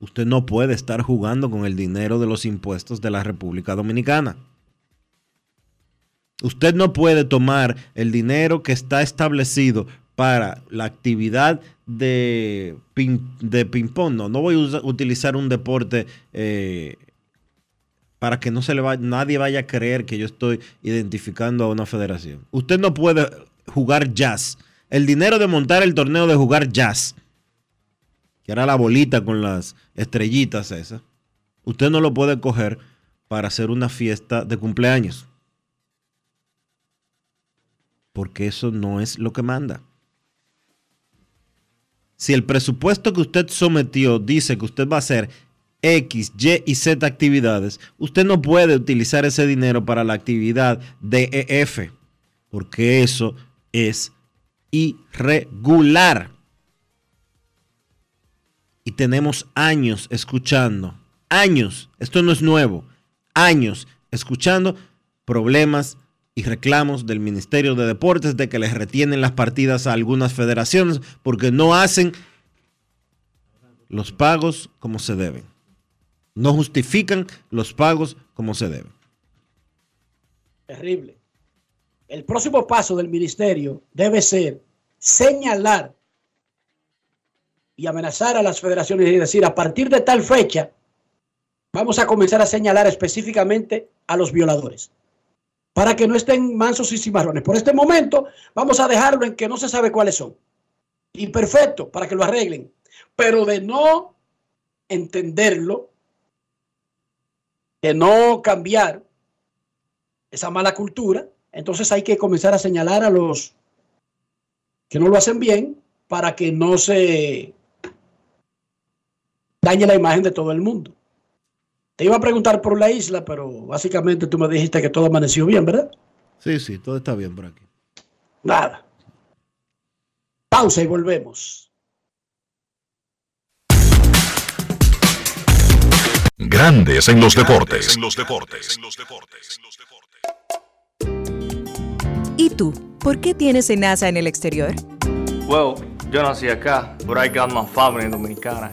Usted no puede estar jugando con el dinero de los impuestos de la República Dominicana. Usted no puede tomar el dinero que está establecido para la actividad de ping, de ping-pong. No, no voy a utilizar un deporte eh, para que no se le vaya, nadie vaya a creer que yo estoy identificando a una federación. Usted no puede jugar jazz. El dinero de montar el torneo de jugar jazz, que era la bolita con las estrellitas esas, usted no lo puede coger para hacer una fiesta de cumpleaños. Porque eso no es lo que manda. Si el presupuesto que usted sometió dice que usted va a hacer X, Y y Z actividades, usted no puede utilizar ese dinero para la actividad de EF, porque eso es irregular. Y tenemos años escuchando, años, esto no es nuevo, años escuchando problemas y reclamos del Ministerio de Deportes de que les retienen las partidas a algunas federaciones porque no hacen los pagos como se deben. No justifican los pagos como se deben. Terrible. El próximo paso del ministerio debe ser señalar y amenazar a las federaciones y decir, a partir de tal fecha, vamos a comenzar a señalar específicamente a los violadores, para que no estén mansos y cimarrones. Por este momento, vamos a dejarlo en que no se sabe cuáles son. Y perfecto, para que lo arreglen. Pero de no entenderlo, de no cambiar esa mala cultura, entonces hay que comenzar a señalar a los que no lo hacen bien para que no se dañe la imagen de todo el mundo. Te iba a preguntar por la isla, pero básicamente tú me dijiste que todo amaneció bien, ¿verdad? Sí, sí, todo está bien por aquí. Nada. Pausa y volvemos. Grandes en los deportes. ¿Y tú? ¿Por qué tienes enaza en el exterior? Well, yo nací acá, but I got my family dominicana.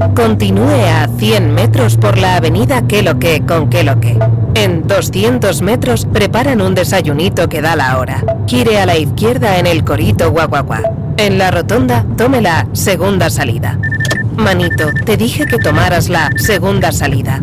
Continúe a 100 metros por la avenida Queloque con Queloque. En 200 metros preparan un desayunito que da la hora. Gire a la izquierda en el Corito Guaguaguá. En la rotonda, tome la segunda salida. Manito, te dije que tomaras la segunda salida.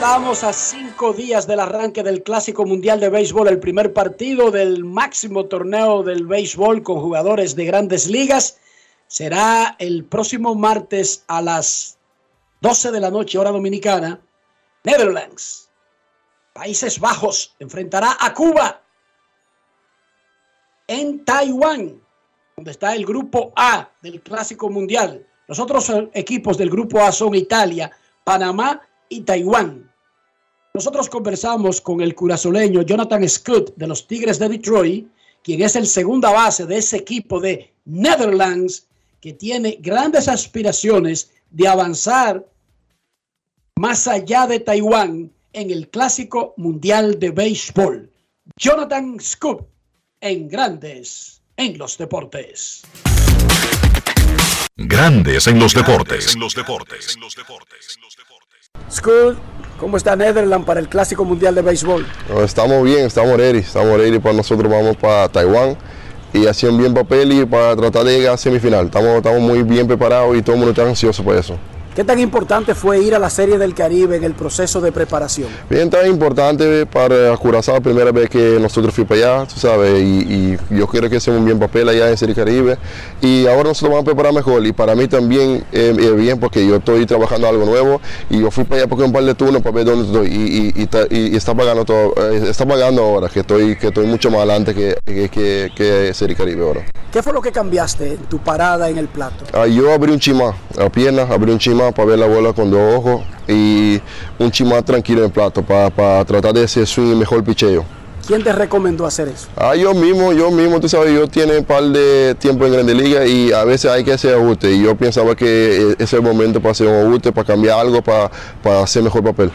Estamos a cinco días del arranque del Clásico Mundial de Béisbol, el primer partido del máximo torneo del béisbol con jugadores de grandes ligas. Será el próximo martes a las 12 de la noche, hora dominicana. Netherlands, Países Bajos, enfrentará a Cuba en Taiwán, donde está el grupo A del Clásico Mundial. Los otros equipos del grupo A son Italia, Panamá y Taiwán. Nosotros conversamos con el curazoleño Jonathan Scott de los Tigres de Detroit, quien es el segunda base de ese equipo de Netherlands, que tiene grandes aspiraciones de avanzar más allá de Taiwán en el clásico mundial de béisbol. Jonathan Scott en Grandes en los Deportes. Grandes en los deportes. En los deportes. Scott ¿Cómo está Netherlands para el Clásico Mundial de Béisbol? estamos bien, estamos ready, estamos ready para nosotros vamos para Taiwán y haciendo bien papel y para tratar de llegar a semifinal. Estamos, estamos muy bien preparados y todo el mundo está ansioso por eso. ¿Qué tan importante fue ir a la Serie del Caribe en el proceso de preparación? Bien, tan importante para Curazao, primera vez que nosotros fuimos para allá, tú sabes, y, yo quiero que hacemos un bien papel allá en Serie Caribe. Y ahora nosotros vamos a preparar mejor. Y para mí también es eh, bien porque yo estoy trabajando algo nuevo y yo fui para allá porque un par de turnos para ver dónde estoy. Y, está pagando todo, eh, está pagando ahora, que estoy, que estoy mucho más adelante que, que, que, Serie Caribe ahora. ¿Qué fue lo que cambiaste en tu parada en el plato? Ah, yo abrí un chima, la pierna, abrí un para ver la bola con dos ojos y un chimá tranquilo en el plato para, tratar de hacer swing mejor picheo. ¿Quién te recomendó hacer eso? Ah, yo mismo, yo mismo, tú sabes, yo tiene un par de tiempo en Grande Liga y a veces hay que hacer ajuste y yo pensaba que es el momento para hacer un ajuste, para cambiar algo, para, para hacer mejor papel.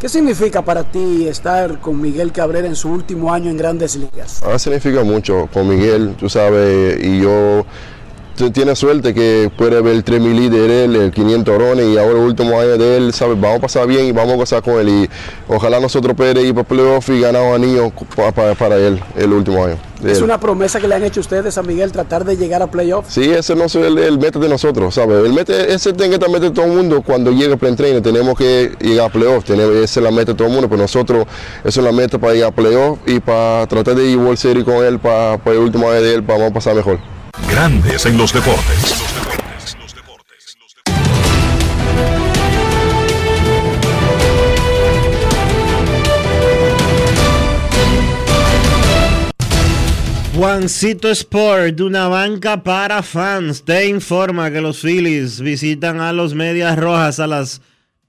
¿Qué significa para ti estar con Miguel Cabrera en su último año en Grandes Ligas? Ah, significa mucho con Miguel, tú sabes, y yo tiene suerte que puede ver el 3000 líder él, el 500 orones y ahora el último año de él, ¿sabes? Vamos a pasar bien y vamos a gozar con él y ojalá nosotros podamos ir para playoff y ganar anillo para, para, él el último año. ¿Es una promesa que le han hecho ustedes a Miguel tratar de llegar a playoff? Sí, ese no es el, el meta de nosotros, ¿sabes? El mete, ese tiene que estar meta de todo el mundo cuando llegue el pre tenemos que llegar a playoff, esa es la meta de todo el mundo, pero nosotros, esa es la meta para llegar a playoff y para tratar de ir World Series con él para, para el último año de él, para vamos a pasar mejor. Grandes en los deportes. Juancito Sport, una banca para fans, te informa que los Phillies visitan a los Medias Rojas a las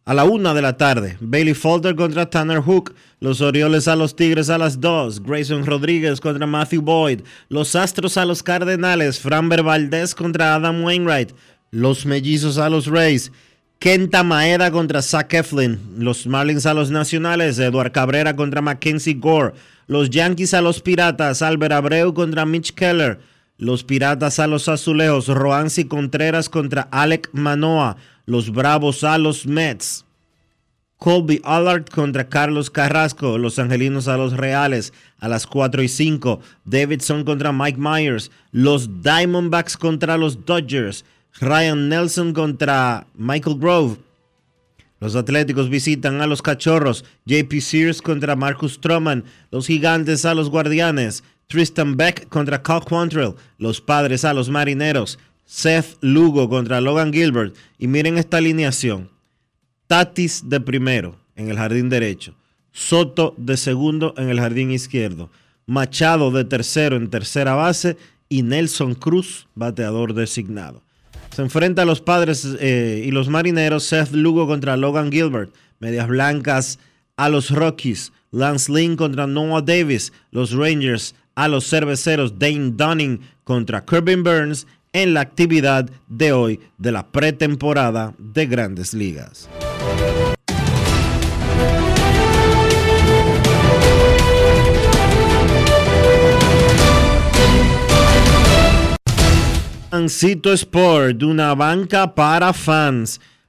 a la una de la tarde. Bailey Falter contra Tanner Hook. Los Orioles a los Tigres a las 2. Grayson Rodríguez contra Matthew Boyd. Los Astros a los Cardenales. Framber Valdez contra Adam Wainwright. Los Mellizos a los Rays. Kenta Maeda contra Zach Eflin. Los Marlins a los Nacionales. Eduard Cabrera contra Mackenzie Gore. Los Yankees a los Piratas. Albert Abreu contra Mitch Keller. Los Piratas a los Azulejos. Roansi Contreras contra Alec Manoa los Bravos a los Mets. Colby Allard contra Carlos Carrasco, los Angelinos a los Reales a las 4 y 5, Davidson contra Mike Myers, los Diamondbacks contra los Dodgers, Ryan Nelson contra Michael Grove, los Atléticos visitan a los Cachorros, JP Sears contra Marcus Stroman, los Gigantes a los Guardianes, Tristan Beck contra Cal Quantrill, los Padres a los Marineros, Seth Lugo contra Logan Gilbert y miren esta alineación. Tatis de primero en el jardín derecho, Soto de segundo en el jardín izquierdo, Machado de tercero en tercera base y Nelson Cruz, bateador designado. Se enfrenta a los padres eh, y los marineros Seth Lugo contra Logan Gilbert, Medias Blancas a los Rockies, Lance Lynn contra Noah Davis, los Rangers a los cerveceros Dane Dunning contra Kirby Burns en la actividad de hoy de la pretemporada de grandes ligas. Fancito Sport, una banca para fans,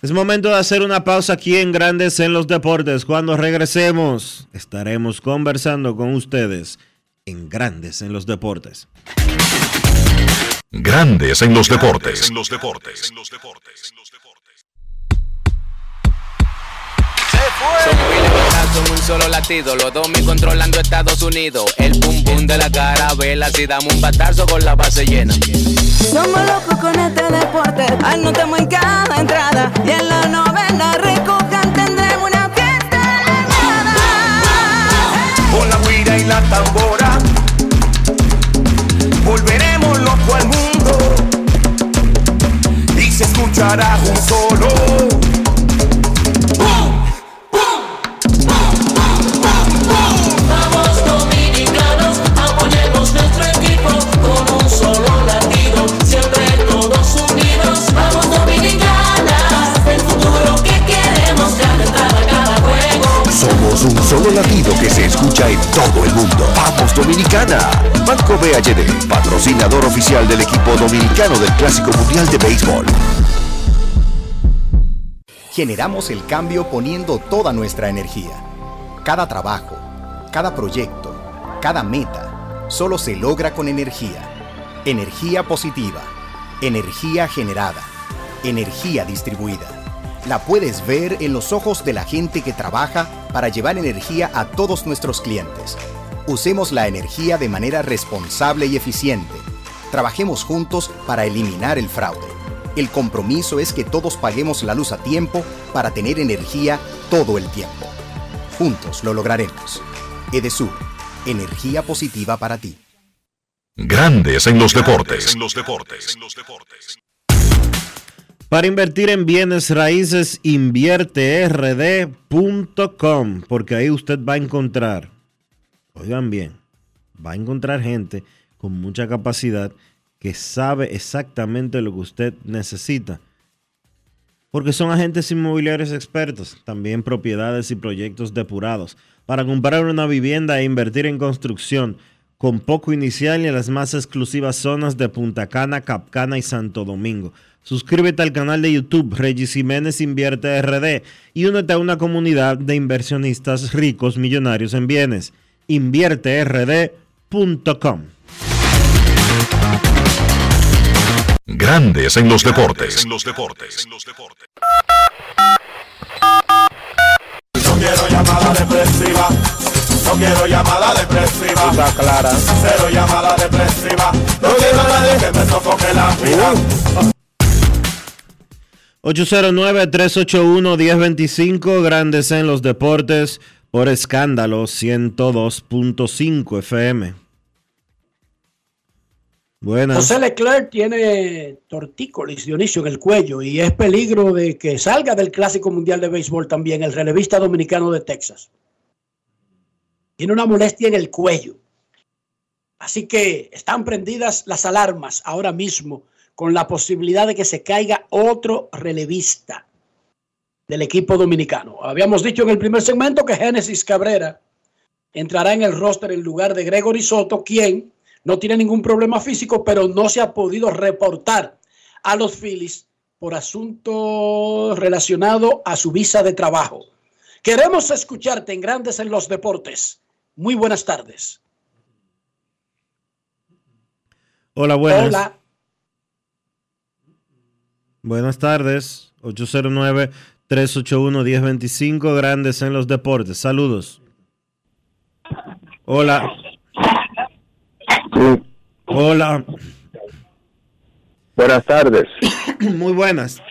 Es momento de hacer una pausa aquí en Grandes en los Deportes. Cuando regresemos, estaremos conversando con ustedes en Grandes en los Deportes. Grandes en los Deportes. Son un solo latido, los dos mil controlando Estados Unidos. El pum pum de la carabela, si damos un batazo con la base llena. Somos locos con este deporte, anotamos en cada entrada. Y en la novena recojan tendremos una fiesta Con la guira y la tambora, volveremos loco al mundo. Y se escuchará un solo. Somos un solo latido que se escucha en todo el mundo. ¡Vamos Dominicana! Banco BHD, patrocinador oficial del equipo dominicano del Clásico Mundial de Béisbol. Generamos el cambio poniendo toda nuestra energía. Cada trabajo, cada proyecto, cada meta, solo se logra con energía. Energía positiva, energía generada, energía distribuida. La puedes ver en los ojos de la gente que trabaja para llevar energía a todos nuestros clientes. Usemos la energía de manera responsable y eficiente. Trabajemos juntos para eliminar el fraude. El compromiso es que todos paguemos la luz a tiempo para tener energía todo el tiempo. Juntos lo lograremos. Edesur, energía positiva para ti. Grandes en los deportes. Para invertir en bienes raíces, invierterd.com, porque ahí usted va a encontrar, oigan bien, va a encontrar gente con mucha capacidad que sabe exactamente lo que usted necesita. Porque son agentes inmobiliarios expertos, también propiedades y proyectos depurados. Para comprar una vivienda e invertir en construcción con poco inicial y en las más exclusivas zonas de Punta Cana, Capcana y Santo Domingo. Suscríbete al canal de YouTube Regis Jiménez Invierte RD y únete a una comunidad de inversionistas ricos millonarios en bienes. InvierteRD.com Grandes en los deportes. No quiero llamada depresiva. No quiero llamada cosa clara. Cero llamada depresiva. No quiero a nadie que me sofoque la vida. 809-381-1025, Grandes en los Deportes, por escándalo 102.5 FM. Buenas. José Leclerc tiene tortícolis, Dionisio, en el cuello y es peligro de que salga del Clásico Mundial de Béisbol también el relevista dominicano de Texas. Tiene una molestia en el cuello. Así que están prendidas las alarmas ahora mismo con la posibilidad de que se caiga otro relevista del equipo dominicano. Habíamos dicho en el primer segmento que Génesis Cabrera entrará en el roster en lugar de Gregory Soto, quien no tiene ningún problema físico, pero no se ha podido reportar a los Phillies por asuntos relacionados a su visa de trabajo. Queremos escucharte en Grandes en los Deportes. Muy buenas tardes. Hola, buenas. Hola. Buenas tardes. 809-381-1025, Grandes en los Deportes. Saludos. Hola. Hola. Buenas tardes. Muy buenas.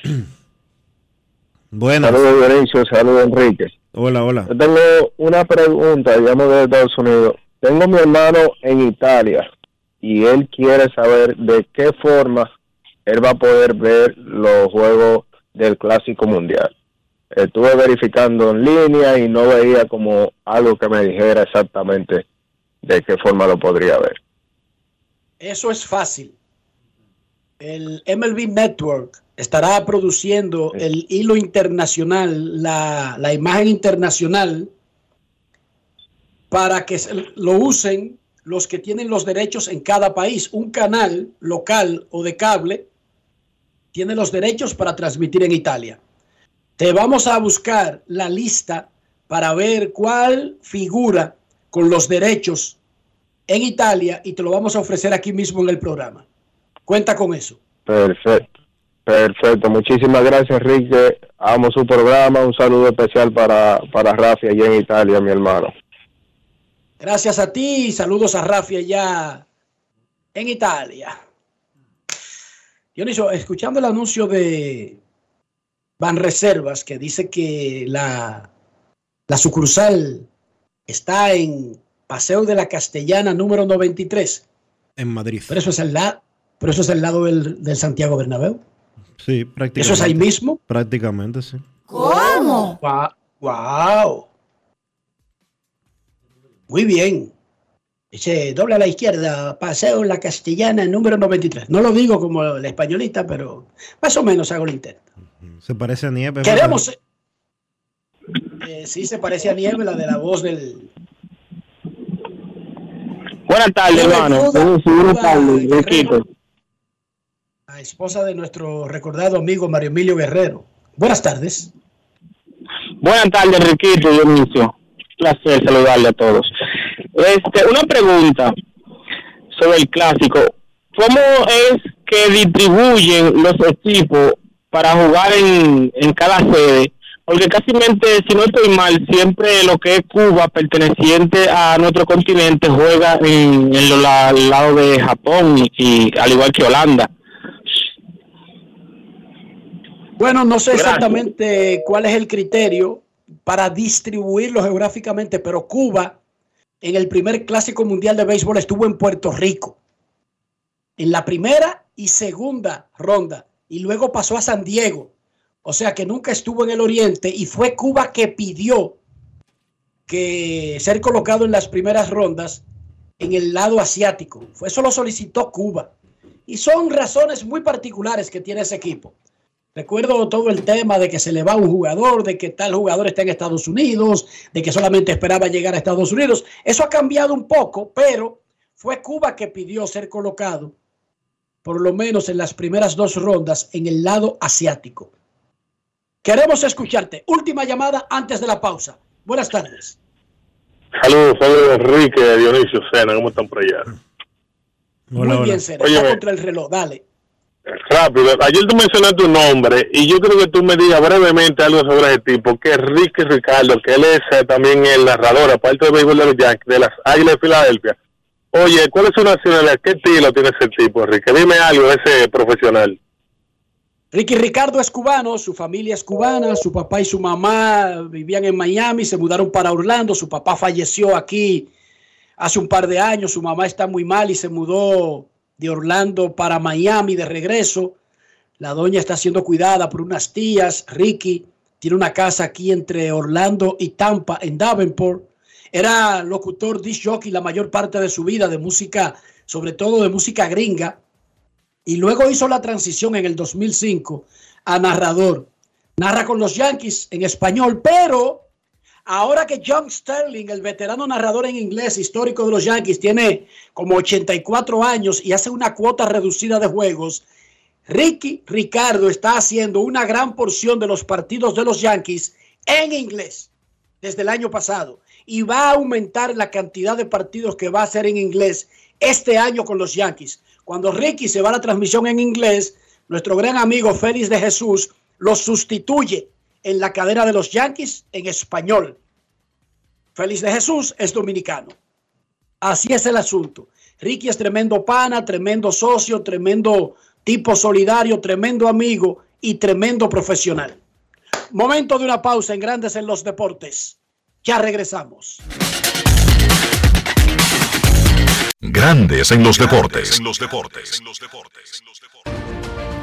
Buenas. Saludos Dionisio, saludos Enrique. Hola, hola. Yo tengo una pregunta, llamo de Estados Unidos. Tengo mi hermano en Italia y él quiere saber de qué forma él va a poder ver los juegos del Clásico Mundial. Estuve verificando en línea y no veía como algo que me dijera exactamente de qué forma lo podría ver. Eso es fácil. El MLB Network estará produciendo el hilo internacional, la, la imagen internacional, para que lo usen los que tienen los derechos en cada país. Un canal local o de cable tiene los derechos para transmitir en Italia. Te vamos a buscar la lista para ver cuál figura con los derechos en Italia y te lo vamos a ofrecer aquí mismo en el programa. Cuenta con eso. Perfecto. Perfecto. Muchísimas gracias, Enrique. Amo su programa. Un saludo especial para, para Rafi allí en Italia, mi hermano. Gracias a ti y saludos a Rafi allá en Italia. Dionisio, escuchando el anuncio de Banreservas que dice que la, la sucursal está en Paseo de la Castellana número 93, En Madrid. pero eso es al, la- pero eso es al lado del, del Santiago Bernabéu. Sí, prácticamente. ¿Eso es ahí mismo? Prácticamente, sí. ¿Cómo? Wow. Muy bien. Dice, doble a la izquierda, paseo en la castellana, número 93. No lo digo como la españolita, pero más o menos hago el intento. Se parece a nieve. Queremos. Eh, sí, se parece a Nieve, la de la voz del. Buenas tardes, hermano. Buenas tardes, Riquito. La esposa de nuestro recordado amigo Mario Emilio Guerrero. Buenas tardes. Buenas tardes, Riquito Dionisio. Placer saludarle a todos. Este, una pregunta sobre el clásico. ¿Cómo es que distribuyen los equipos para jugar en, en cada sede? Porque casi si no estoy mal, siempre lo que es Cuba, perteneciente a nuestro continente, juega en, en lo- la- al lado de Japón y, y al igual que Holanda. Bueno, no sé Gracias. exactamente cuál es el criterio para distribuirlo geográficamente, pero Cuba en el primer clásico mundial de béisbol estuvo en Puerto Rico, en la primera y segunda ronda, y luego pasó a San Diego, o sea que nunca estuvo en el oriente, y fue Cuba que pidió que ser colocado en las primeras rondas en el lado asiático. Eso lo solicitó Cuba. Y son razones muy particulares que tiene ese equipo. Recuerdo todo el tema de que se le va un jugador, de que tal jugador está en Estados Unidos, de que solamente esperaba llegar a Estados Unidos. Eso ha cambiado un poco, pero fue Cuba que pidió ser colocado, por lo menos en las primeras dos rondas, en el lado asiático. Queremos escucharte. Última llamada antes de la pausa. Buenas tardes. Saludos, soy Enrique Dionisio Sena, ¿cómo están por allá? Muy bien, Sena. Está contra el reloj. Dale. Rápido, ayer tú mencionaste tu nombre y yo creo que tú me digas brevemente algo sobre ese tipo, que es Ricky Ricardo, que él es eh, también el narrador, aparte de béisbol de los Yankees, de las Águilas de Filadelfia. Oye, ¿cuál es su nacionalidad? ¿Qué estilo tiene ese tipo, Enrique? Dime algo de ese profesional. Ricky Ricardo es cubano, su familia es cubana, su papá y su mamá vivían en Miami, se mudaron para Orlando, su papá falleció aquí hace un par de años, su mamá está muy mal y se mudó de Orlando para Miami de regreso. La doña está siendo cuidada por unas tías. Ricky tiene una casa aquí entre Orlando y Tampa, en Davenport. Era locutor disc jockey la mayor parte de su vida de música, sobre todo de música gringa. Y luego hizo la transición en el 2005 a narrador. Narra con los Yankees en español, pero ahora que John Sterling, el veterano narrador en inglés histórico de los Yankees, tiene como 84 años y hace una cuota reducida de juegos, Ricky Ricardo está haciendo una gran porción de los partidos de los Yankees en inglés desde el año pasado y va a aumentar la cantidad de partidos que va a hacer en inglés este año con los Yankees. Cuando Ricky se va a la transmisión en inglés, nuestro gran amigo Félix de Jesús lo sustituye en la cadena de los Yankees en español. Félix de Jesús es dominicano. Así es el asunto. Ricky es tremendo pana, tremendo socio, tremendo tipo solidario, tremendo amigo y tremendo profesional. Momento de una pausa en Grandes en los Deportes. Ya regresamos. Grandes en los deportes.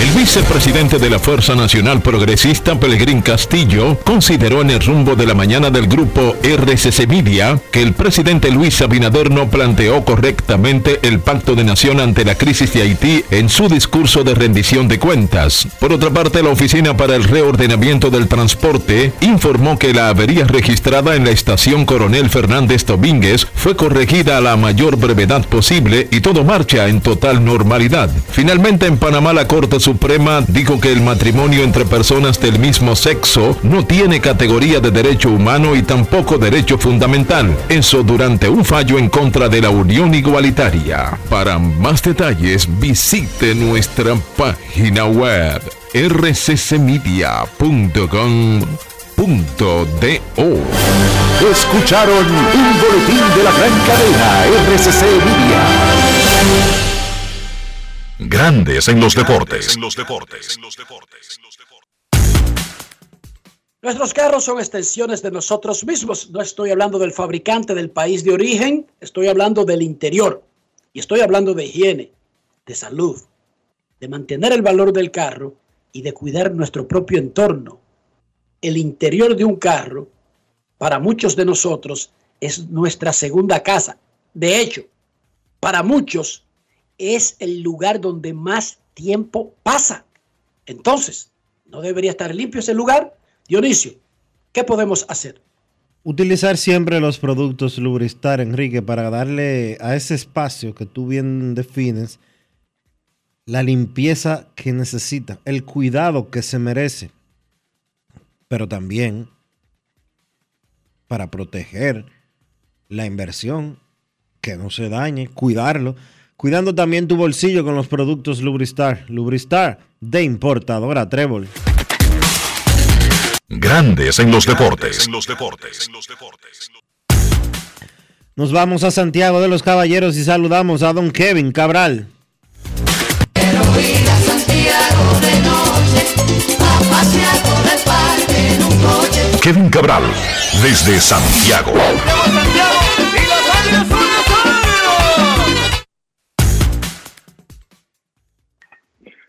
El vicepresidente de la Fuerza Nacional Progresista, Pelegrín Castillo, consideró en el rumbo de la mañana del grupo RCC Media que el presidente Luis Abinader no planteó correctamente el pacto de nación ante la crisis de Haití en su discurso de rendición de cuentas. Por otra parte, la Oficina para el Reordenamiento del Transporte informó que la avería registrada en la estación Coronel Fernández Domínguez fue corregida a la mayor brevedad posible y todo marcha en total normalidad. Finalmente, en Panamá, la Corte Suprema dijo que el matrimonio entre personas del mismo sexo no tiene categoría de derecho humano y tampoco derecho fundamental. Eso durante un fallo en contra de la unión igualitaria. Para más detalles, visite nuestra página web rccmedia.com.do. Escucharon un boletín de la gran cadena RCC Media. Grandes en los deportes. Nuestros carros son extensiones de nosotros mismos. No estoy hablando del fabricante del país de origen, estoy hablando del interior. Y estoy hablando de higiene, de salud, de mantener el valor del carro y de cuidar nuestro propio entorno. El interior de un carro, para muchos de nosotros, es nuestra segunda casa. De hecho, para muchos es el lugar donde más tiempo pasa. Entonces, ¿no debería estar limpio ese lugar? Dionisio, ¿qué podemos hacer? Utilizar siempre los productos Lubristar, Enrique, para darle a ese espacio que tú bien defines la limpieza que necesita, el cuidado que se merece, pero también para proteger la inversión, que no se dañe, cuidarlo, cuidando también tu bolsillo con los productos Lubristar. Lubristar de importadora Trébol. Grandes en los deportes. Nos vamos a Santiago de los Caballeros y saludamos a don Kevin Cabral. Kevin Cabral, desde Santiago.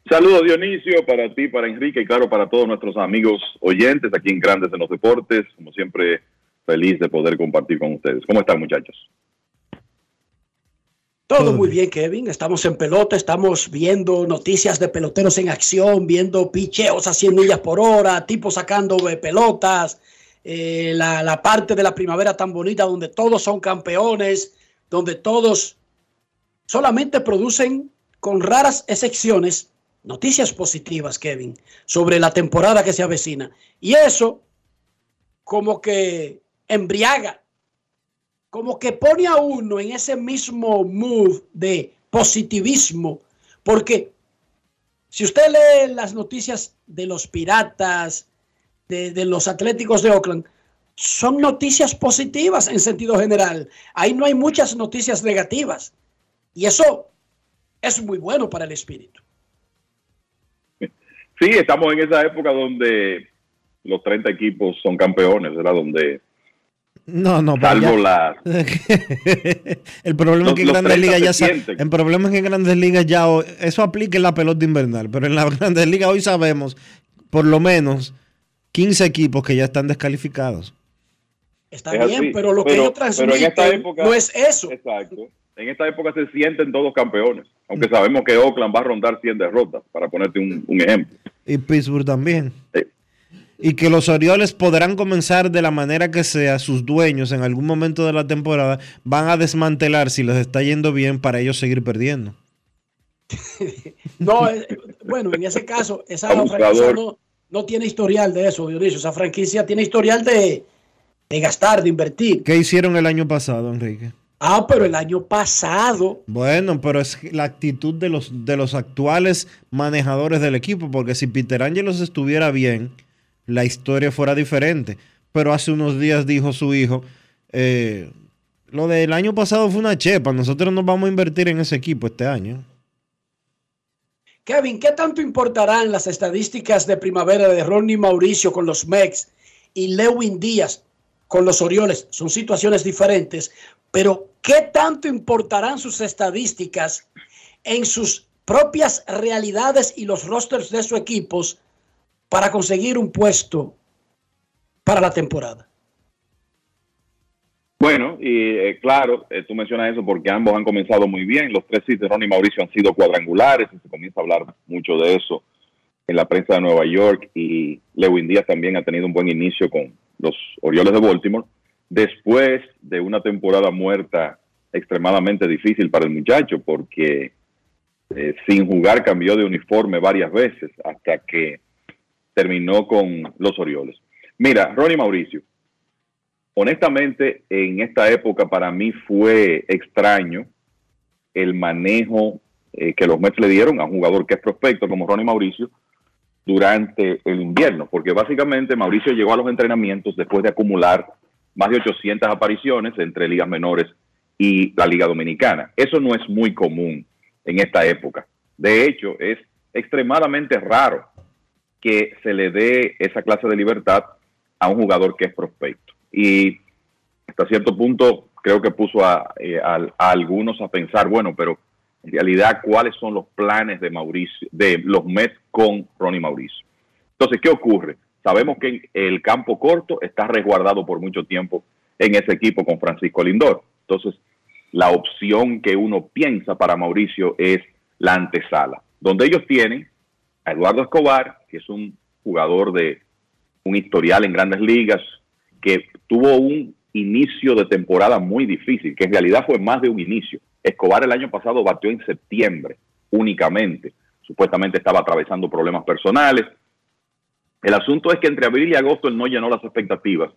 Saludos Dionisio para ti, para Enrique y claro para todos nuestros amigos oyentes aquí en Grandes en los Deportes. Como siempre, feliz de poder compartir con ustedes. ¿Cómo están muchachos? Todo muy bien, Kevin. Estamos en pelota, estamos viendo noticias de peloteros en acción, viendo picheos a 100 millas por hora, tipos sacando eh, pelotas, eh, la, la parte de la primavera tan bonita donde todos son campeones, donde todos solamente producen, con raras excepciones, noticias positivas, Kevin, sobre la temporada que se avecina. Y eso como que embriaga, como que pone a uno en ese mismo mood de positivismo, porque si usted lee las noticias de los piratas, de, de los atléticos de Oakland, son noticias positivas en sentido general. Ahí no hay muchas noticias negativas. Y eso es muy bueno para el espíritu. Sí, estamos en esa época donde los 30 equipos son campeones, ¿verdad? Donde No, no, salvo la el problema Los- es que en Grandes 30 Ligas ya se el problema es que en Grandes Ligas ya hoy- eso aplica en la pelota invernal, pero en las Grandes Ligas hoy sabemos por lo menos 15 equipos que ya están descalificados. Está Es bien, así. pero lo que ellos transmiten época- no es eso. Exacto. En esta época se sienten todos campeones, aunque sabemos que Oakland va a rondar 100 derrotas, para ponerte un, un ejemplo. Y Pittsburgh también. Sí. Y que los Orioles podrán comenzar de la manera que sea, sus dueños en algún momento de la temporada van a desmantelar si les está yendo bien para ellos seguir perdiendo. No, eh, bueno, en ese caso, esa franquicia no, no tiene historial de eso, Dionisio. Esa franquicia tiene historial de, de gastar, de invertir. ¿Qué hicieron el año pasado, Enrique? Ah, pero el año pasado, Bueno, pero es la actitud de los, de los actuales manejadores del equipo, porque si Peter Angelos estuviera bien, la historia fuera diferente. Pero hace unos días dijo su hijo, eh, lo del año pasado fue una chepa, nosotros nos vamos a invertir en ese equipo este año. Kevin, ¿qué tanto importarán las estadísticas de primavera de Ronnie Mauricio con los Mex y Lewin Díaz con los Orioles? Son situaciones diferentes, pero ¿qué tanto importarán sus estadísticas en sus propias realidades y los rosters de sus equipos para conseguir un puesto para la temporada? Bueno, y eh, claro, eh, tú mencionas eso porque ambos han comenzado muy bien. Los tres de Ronnie Mauricio han sido cuadrangulares y se comienza a hablar mucho de eso en la prensa de Nueva York. Y Lewin Díaz también ha tenido un buen inicio con los Orioles de Baltimore después de una temporada muerta extremadamente difícil para el muchacho porque eh, sin jugar cambió de uniforme varias veces hasta que terminó con los Orioles. Mira, Ronnie Mauricio, honestamente, en esta época para mí fue extraño el manejo eh, que los Mets le dieron a un jugador que es prospecto como Ronnie Mauricio durante el invierno, porque básicamente Mauricio llegó a los entrenamientos después de acumular más de 800 apariciones entre ligas menores y la Liga Dominicana. Eso no es muy común en esta época. De hecho, es extremadamente raro que se le dé esa clase de libertad a un jugador que es prospecto. Y hasta cierto punto creo que puso a, eh, algunos a pensar, bueno, pero en realidad, ¿cuáles son los planes de Mauricio, de los Mets con Ronnie Mauricio? Entonces, ¿qué ocurre? Sabemos que el campo corto está resguardado por mucho tiempo en ese equipo con Francisco Lindor. Entonces, la opción que uno piensa para Mauricio es la antesala, donde ellos tienen a Eduardo Escobar, que es un jugador de un historial en grandes ligas, que tuvo un inicio de temporada muy difícil, que en realidad fue más de un inicio. Escobar el año pasado batió en septiembre únicamente. Supuestamente estaba atravesando problemas personales. El asunto es que entre abril y agosto él no llenó las expectativas.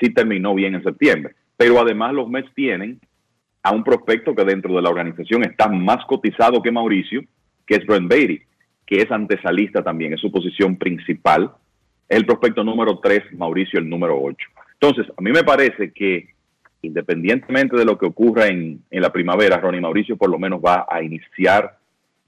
Sí terminó bien en septiembre. Pero además los Mets tienen a un prospecto que dentro de la organización está más cotizado que Mauricio, que es Brent Beatty, que es antesalista también, es su posición principal. El prospecto número 3, Mauricio el número 8. Entonces, a mí me parece que independientemente de lo que ocurra en, en la primavera, Ronnie Mauricio por lo menos va a iniciar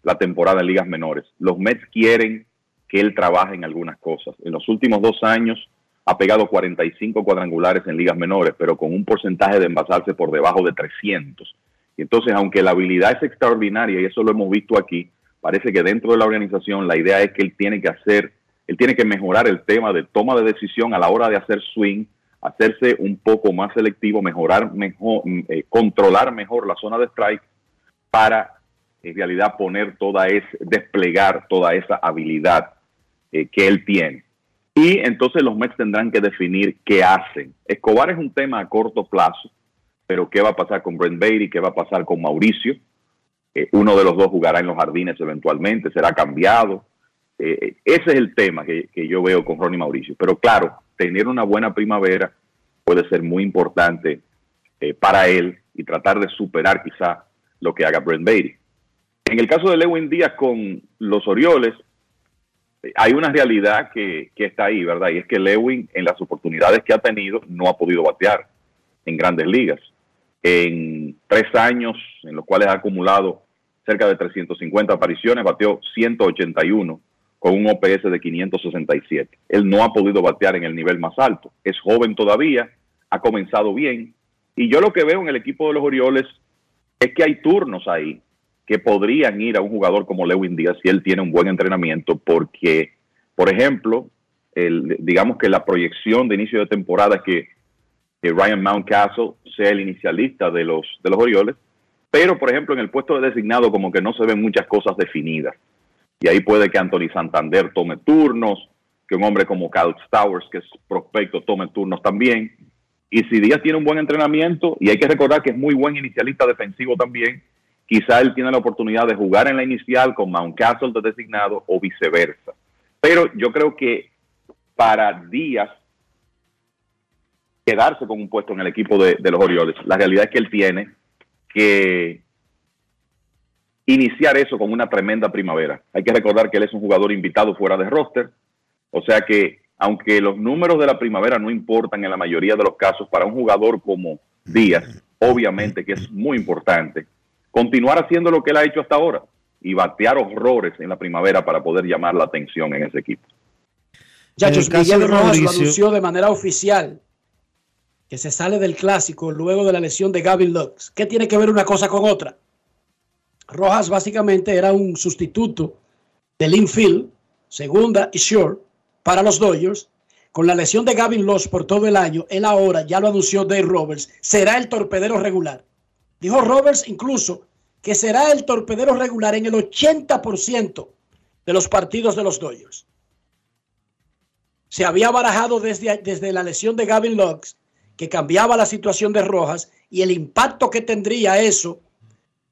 la temporada en ligas menores. Los Mets quieren que él trabaje en algunas cosas. En los últimos dos años ha pegado 45 cuadrangulares en ligas menores, pero con un porcentaje de envasarse por debajo de 300. Y entonces, aunque la habilidad es extraordinaria, y eso lo hemos visto aquí, parece que dentro de la organización la idea es que él tiene que hacer, él tiene que mejorar el tema de toma de decisión a la hora de hacer swing, hacerse un poco más selectivo, mejorar mejor, mm, eh, controlar mejor la zona de strike para en realidad poner toda esa, desplegar toda esa habilidad eh, que él tiene. Y entonces los Mets tendrán que definir qué hacen. Escobar es un tema a corto plazo, pero qué va a pasar con Brent Beatty, qué va a pasar con Mauricio. Eh, uno de los dos jugará en los jardines eventualmente, será cambiado. Eh, ese es el tema que, que yo veo con Ronnie Mauricio. Pero claro, tener una buena primavera puede ser muy importante para él y tratar de superar quizá lo que haga Brent Beatty. En el caso de Lewin Díaz con los Orioles, hay una realidad que, que está ahí, ¿verdad? Y es que Lewin en las oportunidades que ha tenido no ha podido batear en grandes ligas. En tres años en los cuales ha acumulado cerca de 350 apariciones, bateó 181 con un OPS de 567. Él no ha podido batear en el nivel más alto. Es joven todavía, ha comenzado bien. Y yo lo que veo en el equipo de los Orioles es que hay turnos ahí que podrían ir a un jugador como Lewin Díaz si él tiene un buen entrenamiento, porque, por ejemplo, el, digamos que la proyección de inicio de temporada es que, Ryan Mountcastle sea el inicialista de los, de los Orioles, pero, por ejemplo, en el puesto de designado como que no se ven muchas cosas definidas. Y ahí puede que Anthony Santander tome turnos, que un hombre como Cal Stowers, que es prospecto, tome turnos también. Y si Díaz tiene un buen entrenamiento, y hay que recordar que es muy buen inicialista defensivo también, quizá él tiene la oportunidad de jugar en la inicial con Mountcastle de designado o viceversa. Pero yo creo que para Díaz quedarse con un puesto en el equipo de, de los Orioles, la realidad es que él tiene que iniciar eso con una tremenda primavera. Hay que recordar que él es un jugador invitado fuera de roster, o sea que aunque los números de la primavera no importan en la mayoría de los casos para un jugador como Díaz, obviamente que es muy importante, continuar haciendo lo que él ha hecho hasta ahora y batear horrores en la primavera para poder llamar la atención en ese equipo. Muchachos, Miguel Rojas lo anunció de manera oficial que se sale del clásico luego de la lesión de Gavin Lux. ¿Qué tiene que ver una cosa con otra? Rojas básicamente era un sustituto del infield, segunda y short, para los Dodgers. Con la lesión de Gavin Lux por todo el año, él ahora, ya lo anunció Dave Roberts, será el torpedero regular. Dijo Roberts incluso que será el torpedero regular en el 80% de los partidos de los Dodgers. Se había barajado desde, desde la lesión de Gavin Lux que cambiaba la situación de Rojas y el impacto que tendría eso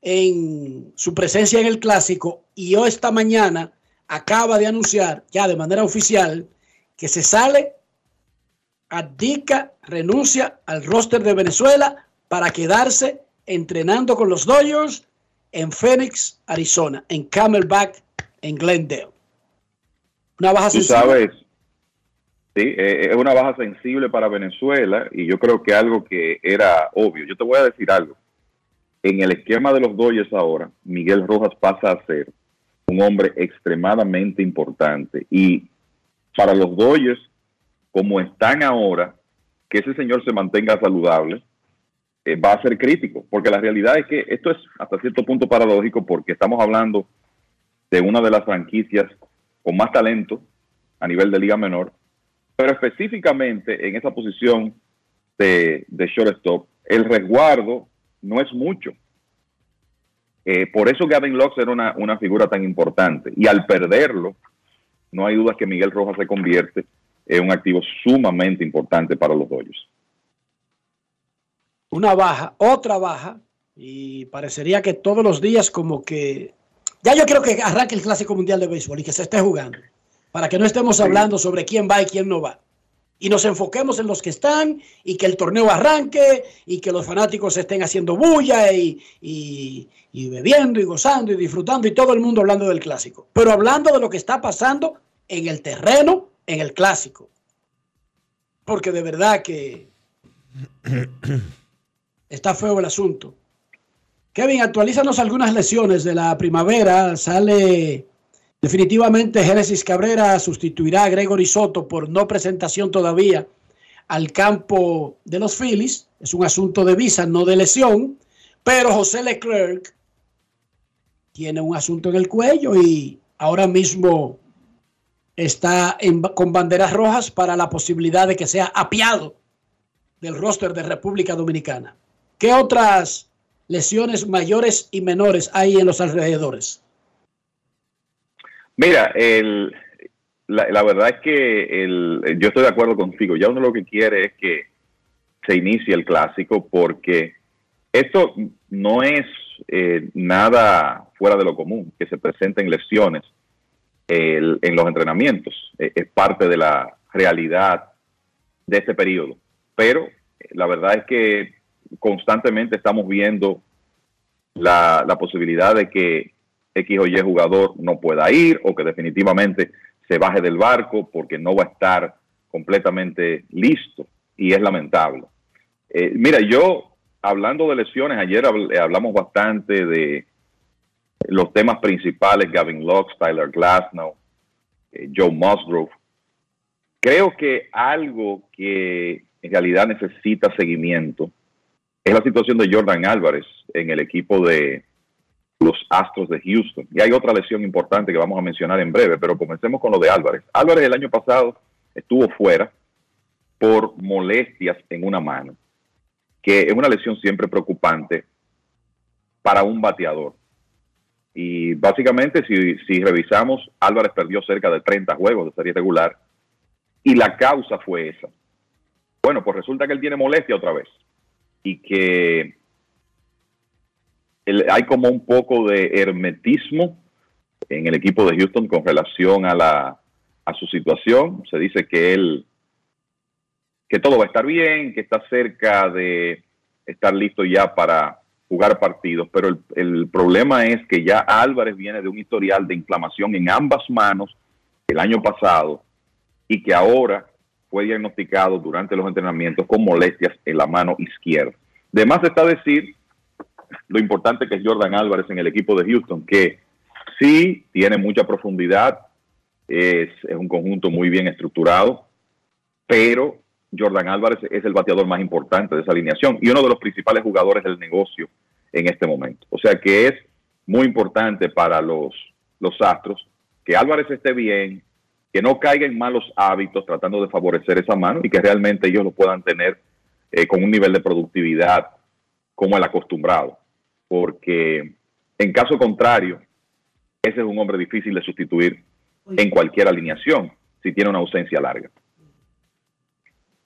en su presencia en el clásico. Y hoy esta mañana acaba de anunciar ya de manera oficial que se sale, abdica, renuncia al roster de Venezuela para quedarse entrenando con los Dodgers en Phoenix, Arizona, en Camelback, en Glendale. Una baja sensible. sabes, sí, eh, es una baja sensible para Venezuela y yo creo que algo que era obvio. Yo te voy a decir algo. En el esquema de los Dodgers ahora, Miguel Rojas pasa a ser un hombre extremadamente importante y para los Dodgers, como están ahora, que ese señor se mantenga saludable, eh, va a ser crítico, porque la realidad es que esto es hasta cierto punto paradójico porque estamos hablando de una de las franquicias con más talento a nivel de liga menor, pero específicamente en esa posición de, shortstop, el resguardo no es mucho. Eh, por eso Gavin Lux era una, una figura tan importante y al perderlo, no hay duda que Miguel Rojas se convierte en un activo sumamente importante para los Dodgers. Una baja, otra baja, y parecería que todos los días como que... Ya yo quiero que arranque el Clásico Mundial de Béisbol y que se esté jugando, para que no estemos hablando sobre quién va y quién no va. Y nos enfoquemos en los que están y que el torneo arranque y que los fanáticos estén haciendo bulla y, y- y bebiendo y gozando y disfrutando y todo el mundo hablando del Clásico. Pero hablando de lo que está pasando en el terreno, en el Clásico. Porque de verdad que está feo el asunto. Kevin, actualízanos algunas lesiones de la primavera. Sale definitivamente Génesis Cabrera, sustituirá a Gregory Soto por no presentación todavía al campo de los Phillies. Es un asunto de visa, no de lesión. Pero José Leclerc tiene un asunto en el cuello y ahora mismo está en- con banderas rojas para la posibilidad de que sea apiado del roster de República Dominicana. ¿Qué otras lesiones mayores y menores hay en los alrededores? Mira, la, verdad es que yo estoy de acuerdo contigo. Ya uno lo que quiere es que se inicie el clásico porque esto no es eh, nada fuera de lo común, que se presenten lesiones en los entrenamientos. Eh, es parte de la realidad de este periodo. Pero eh, la verdad es que constantemente estamos viendo la, posibilidad de que X o Y jugador no pueda ir o que definitivamente se baje del barco porque no va a estar completamente listo y es lamentable. Eh, mira, yo hablando de lesiones, ayer eh, hablamos bastante de los temas principales, Gavin Lux, Tyler Glasnow, eh, Joe Musgrove. Creo que algo que en realidad necesita seguimiento es la situación de Jordan Álvarez en el equipo de los Astros de Houston. Y hay otra lesión importante que vamos a mencionar en breve, pero comencemos con lo de Álvarez. Álvarez el año pasado estuvo fuera por molestias en una mano, que es una lesión siempre preocupante para un bateador. Y básicamente, si, revisamos, Álvarez perdió cerca de 30 juegos de serie regular y la causa fue esa. Bueno, pues resulta que él tiene molestia otra vez y que hay como un poco de hermetismo en el equipo de Houston con relación a, la, a su situación. Se dice que él, que todo va a estar bien, que está cerca de estar listo ya para jugar partidos, pero el, el problema es que ya Álvarez viene de un historial de inflamación en ambas manos el año pasado y que ahora fue diagnosticado durante los entrenamientos con molestias en la mano izquierda. De más está decir lo importante que es Jordan Álvarez en el equipo de Houston, que sí tiene mucha profundidad, es, un conjunto muy bien estructurado, pero Jordan Álvarez es el bateador más importante de esa alineación y uno de los principales jugadores del negocio en este momento. O sea que es muy importante para los, los Astros que Álvarez esté bien, que no caiga en malos hábitos tratando de favorecer esa mano y que realmente ellos lo puedan tener eh, con un nivel de productividad como el acostumbrado. Porque en caso contrario, ese es un hombre difícil de sustituir en cualquier alineación si tiene una ausencia larga.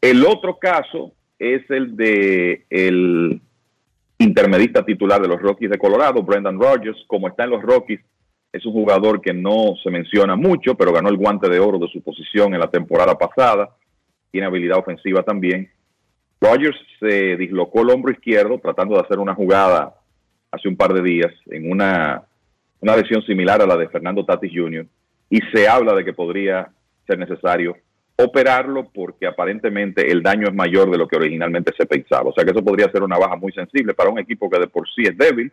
El otro caso es el de el intermedista titular de los Rockies de Colorado, Brendan Rodgers. Como está en los Rockies, es un jugador que no se menciona mucho, pero ganó el guante de oro de su posición en la temporada pasada. Tiene habilidad ofensiva también. Rodgers se dislocó el hombro izquierdo tratando de hacer una jugada hace un par de días en una, una lesión similar a la de Fernando Tatis Jr. y se habla de que podría ser necesario operarlo porque aparentemente el daño es mayor de lo que originalmente se pensaba. O sea que eso podría ser una baja muy sensible para un equipo que de por sí es débil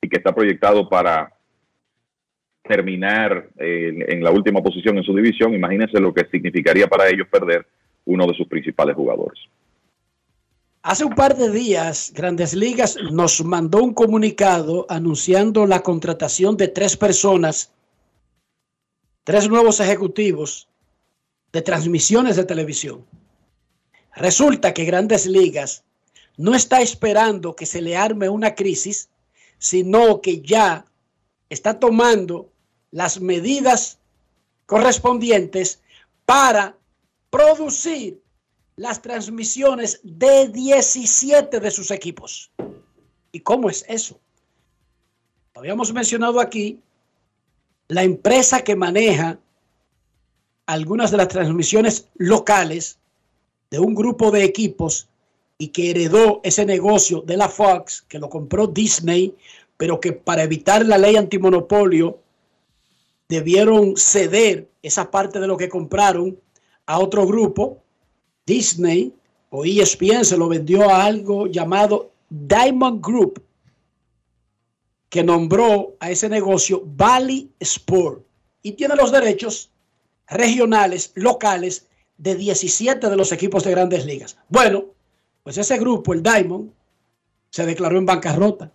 y que está proyectado para terminar eh, en, la última posición en su división. Imagínense lo que significaría para ellos perder uno de sus principales jugadores. Hace un par de días, Grandes Ligas nos mandó un comunicado anunciando la contratación de tres personas, tres nuevos ejecutivos de transmisiones de televisión. Resulta que Grandes Ligas no está esperando que se le arme una crisis, sino que ya está tomando las medidas correspondientes para producir las transmisiones de 17 de sus equipos. ¿Y cómo es eso? Habíamos mencionado aquí la empresa que maneja algunas de las transmisiones locales de un grupo de equipos y que heredó ese negocio de la Fox, que lo compró Disney, pero que para evitar la ley antimonopolio debieron ceder esa parte de lo que compraron a otro grupo. Disney o ESPN se lo vendió a algo llamado Diamond Group, que nombró a ese negocio Valley Sport y tiene los derechos regionales, locales, de 17 de los equipos de grandes ligas. Bueno, pues ese grupo, el Diamond, se declaró en bancarrota.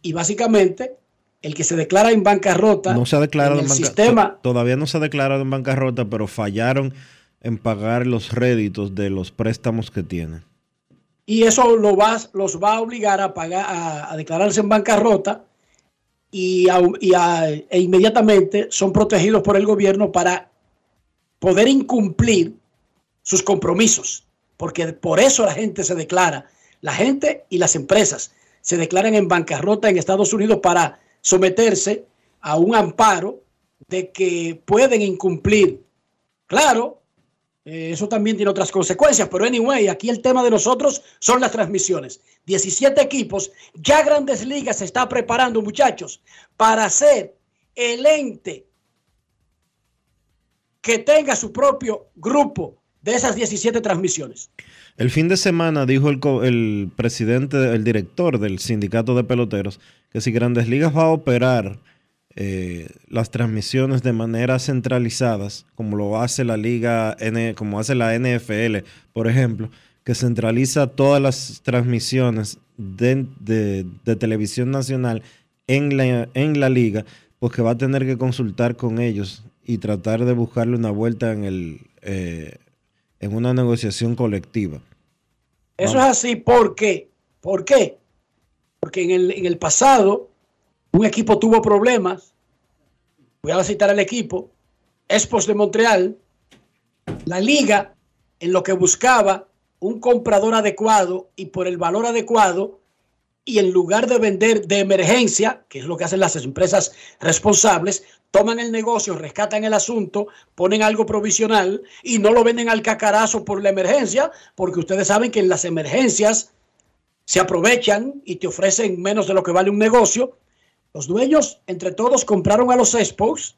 Y básicamente, el que se declara en bancarrota No se ha declarado en en sistema to- Todavía no se ha declarado en bancarrota, pero fallaron en pagar los réditos de los préstamos que tienen. y eso lo va, los va a obligar a pagar, a, a declararse en bancarrota y, a- y a- e inmediatamente son protegidos por el gobierno para poder incumplir sus compromisos, porque por eso la gente se declara, la gente y las empresas se declaran en bancarrota en Estados Unidos para someterse a un amparo de que pueden incumplir. Claro, eh, eso también tiene otras consecuencias, pero anyway, aquí el tema de nosotros son las transmisiones. 17 equipos, ya Grandes Ligas se está preparando, muchachos, para ser el ente que tenga su propio grupo de esas 17 transmisiones. El fin de semana dijo el, presidente, el director del sindicato de peloteros, que si Grandes Ligas va a operar eh, las transmisiones de manera centralizadas, como lo hace la liga, como hace la NFL, por ejemplo, que centraliza todas las transmisiones de televisión nacional en la, en la liga, pues que va a tener que consultar con ellos y tratar de buscarle una vuelta en el eh, en una negociación colectiva. Eso es así porque, ¿por qué? Porque en el, en el pasado un equipo tuvo problemas. Voy a citar al equipo, Expos de Montreal, la liga en lo que buscaba un comprador adecuado y por el valor adecuado y en lugar de vender de emergencia, que es lo que hacen las empresas responsables, toman el negocio, rescatan el asunto, ponen algo provisional y no lo venden al cacarazo por la emergencia, porque ustedes saben que en las emergencias se aprovechan y te ofrecen menos de lo que vale un negocio. Los dueños, entre todos, compraron a los Expos,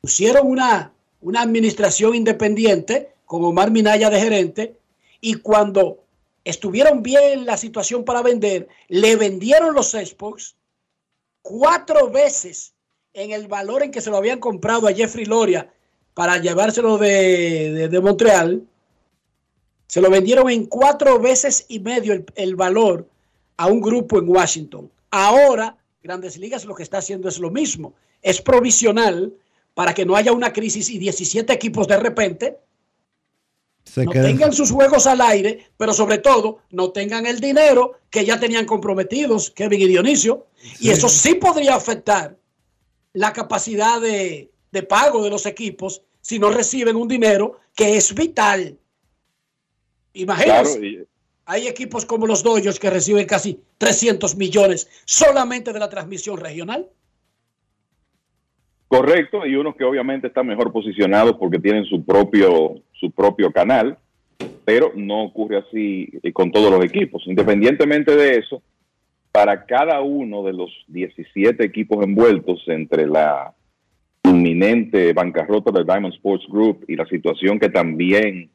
pusieron una, una administración independiente con Omar Minaya de gerente y cuando estuvieron bien la situación para vender, le vendieron los Expos cuatro veces en el valor en que se lo habían comprado a Jeffrey Loria para llevárselo de Montreal. Se lo vendieron en cuatro veces y medio el, el valor a un grupo en Washington. Ahora, Grandes Ligas lo que está haciendo es lo mismo. Es provisional para que no haya una crisis y 17 equipos de repente Se no queda- tengan sus juegos al aire, pero sobre todo no tengan el dinero que ya tenían comprometidos Kevin y Dionisio. Y eso sí podría afectar la capacidad de, de pago de los equipos si no reciben un dinero que es vital. Imagínense, Claro, y- hay equipos como los Dodgers que reciben casi 300 millones solamente de la transmisión regional. Correcto, y unos que obviamente están mejor posicionados porque tienen su propio, su propio canal, pero no ocurre así eh, con todos los equipos. Independientemente de eso, para cada uno de los 17 equipos envueltos entre la inminente bancarrota del Diamond Sports Group y la situación que también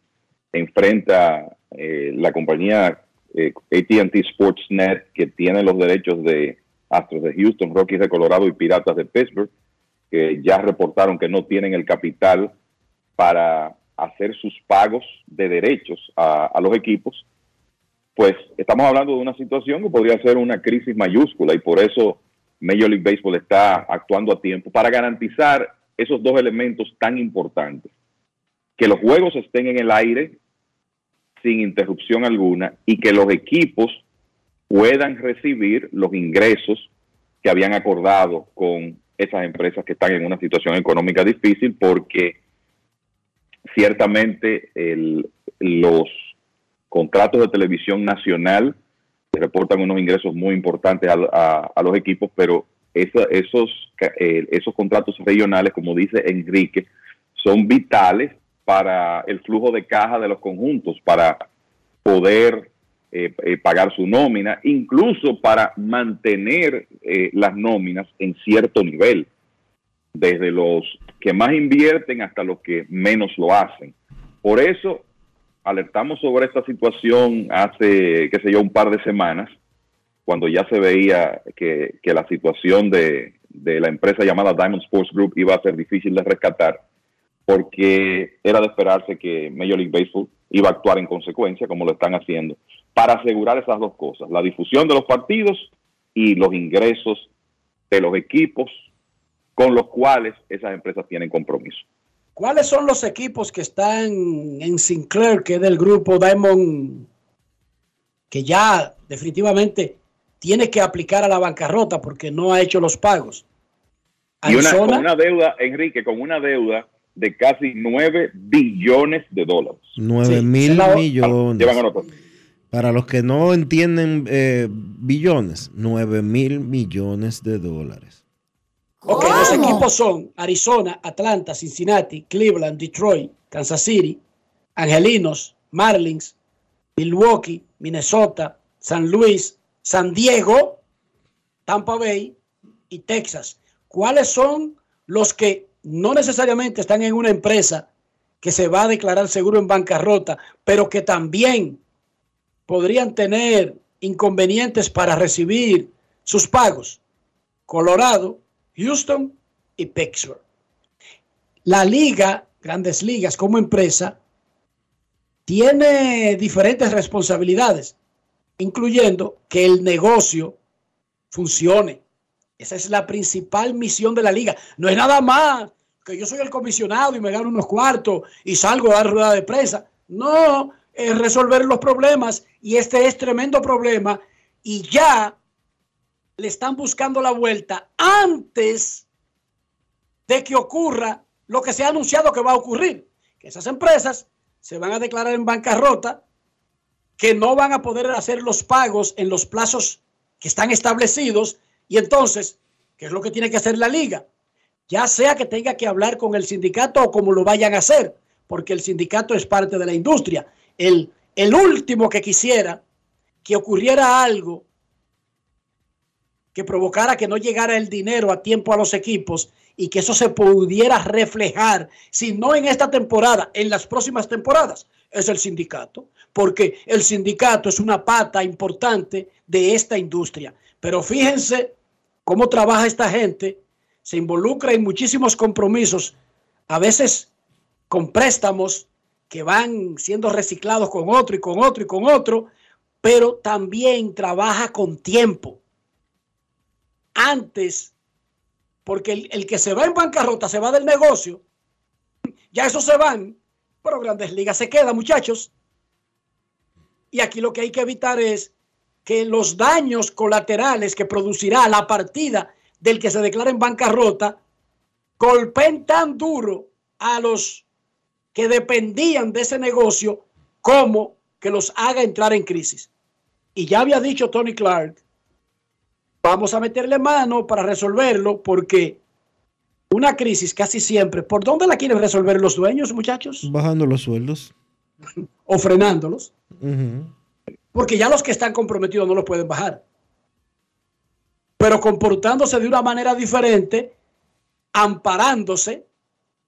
enfrenta eh, la compañía eh, ATT Sportsnet, que tiene los derechos de Astros de Houston, Rockies de Colorado y Piratas de Pittsburgh, que ya reportaron que no tienen el capital para hacer sus pagos de derechos a, los equipos, pues estamos hablando de una situación que podría ser una crisis mayúscula y por eso Major League Baseball está actuando a tiempo para garantizar esos dos elementos tan importantes. Que los juegos estén en el aire sin interrupción alguna y que los equipos puedan recibir los ingresos que habían acordado con esas empresas que están en una situación económica difícil porque ciertamente el- los contratos de televisión nacional reportan unos ingresos muy importantes a, los equipos, pero esos, eh, esos contratos regionales, como dice Enrique, son vitales para el flujo de caja de los conjuntos, para poder eh, eh, pagar su nómina, incluso para mantener eh, las nóminas en cierto nivel, desde los que más invierten hasta los que menos lo hacen. Por eso alertamos sobre esta situación hace, qué sé yo, un par de semanas, cuando ya se veía que, la situación de, de la empresa llamada Diamond Sports Group iba a ser difícil de rescatar, porque era de esperarse que Major League Baseball iba a actuar en consecuencia, como lo están haciendo, para asegurar esas dos cosas, la difusión de los partidos y los ingresos de los equipos con los cuales esas empresas tienen compromiso. ¿Cuáles son los equipos que están en Sinclair, que es del grupo Diamond que ya definitivamente tiene que aplicar a la bancarrota porque no ha hecho los pagos. Y una, Arizona, con una deuda, Enrique, con una deuda de casi 9 billones de dólares. 9 mil Llevan a millones. Para los que no entienden eh, billones, 9 mil millones de dólares. Ok, los equipos son Arizona, Atlanta, Cincinnati, Cleveland, Detroit, Kansas City, Angelinos, Marlins, Milwaukee, Minnesota, San Luis, San Diego, Tampa Bay y Texas. ¿Cuáles son los que no necesariamente están en una empresa que se va a declarar seguro en bancarrota, pero que también podrían tener inconvenientes para recibir sus pagos? Colorado, Houston y Pittsburgh. La liga, grandes ligas como empresa, tiene diferentes responsabilidades, incluyendo que el negocio funcione. Esa es la principal misión de la liga. No es nada más que yo soy el comisionado y me gano unos cuartos y salgo a dar rueda de prensa. No, es resolver los problemas y este es tremendo problema y ya le están buscando la vuelta antes de que ocurra lo que se ha anunciado que va a ocurrir, que esas empresas se van a declarar en bancarrota, que no van a poder hacer los pagos en los plazos que están establecidos y entonces, ¿qué es lo que tiene que hacer la liga? Ya sea que tenga que hablar con el sindicato o como lo vayan a hacer, porque el sindicato es parte de la industria. El, el último que quisiera que ocurriera algo que provocara que no llegara el dinero a tiempo a los equipos y que eso se pudiera reflejar, si no en esta temporada, en las próximas temporadas, es el sindicato, porque el sindicato es una pata importante de esta industria. Pero fíjense cómo trabaja esta gente, se involucra en muchísimos compromisos, a veces con préstamos que van siendo reciclados con otro y con otro y con otro, pero también trabaja con tiempo antes, porque el, que se va en bancarrota se va del negocio, ya esos se van, pero Grandes Ligas se queda, muchachos. Y aquí lo que hay que evitar es que los daños colaterales que producirá la partida del que se declara en bancarrota golpeen tan duro a los que dependían de ese negocio como que los haga entrar en crisis. Y ya había dicho Tony Clark vamos a meterle mano para resolverlo porque una crisis casi siempre, ¿por dónde la quieren resolver los dueños, muchachos? Bajando los sueldos. O frenándolos, porque ya los que están comprometidos no los pueden bajar. Pero comportándose de una manera diferente, amparándose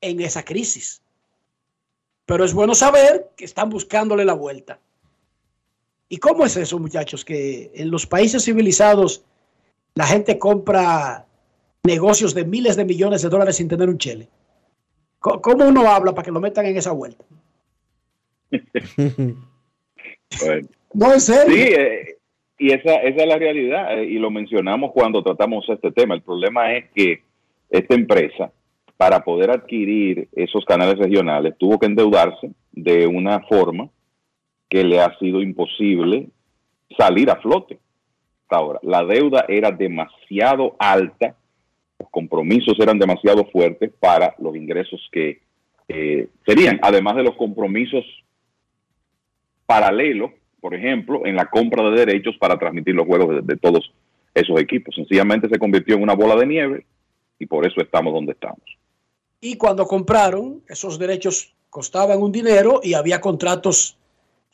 en esa crisis. Pero es bueno saber que están buscándole la vuelta. ¿Y cómo es eso, muchachos? Que en los países civilizados la gente compra negocios de miles de millones de dólares sin tener un chele. ¿Cómo uno habla para que lo metan en esa vuelta? Bueno. No, en serio. Sí, eh, y esa, esa es la realidad, eh, y lo mencionamos cuando tratamos este tema. El problema es que esta empresa, para poder adquirir esos canales regionales, tuvo que endeudarse de una forma que le ha sido imposible salir a flote. Ahora, la deuda era demasiado alta, los compromisos eran demasiado fuertes para los ingresos que eh, serían, además de los compromisos paralelos, por ejemplo, en la compra de derechos para transmitir los juegos de todos esos equipos. Sencillamente se convirtió en una bola de nieve y por eso estamos donde estamos. Y cuando compraron, esos derechos costaban un dinero y había contratos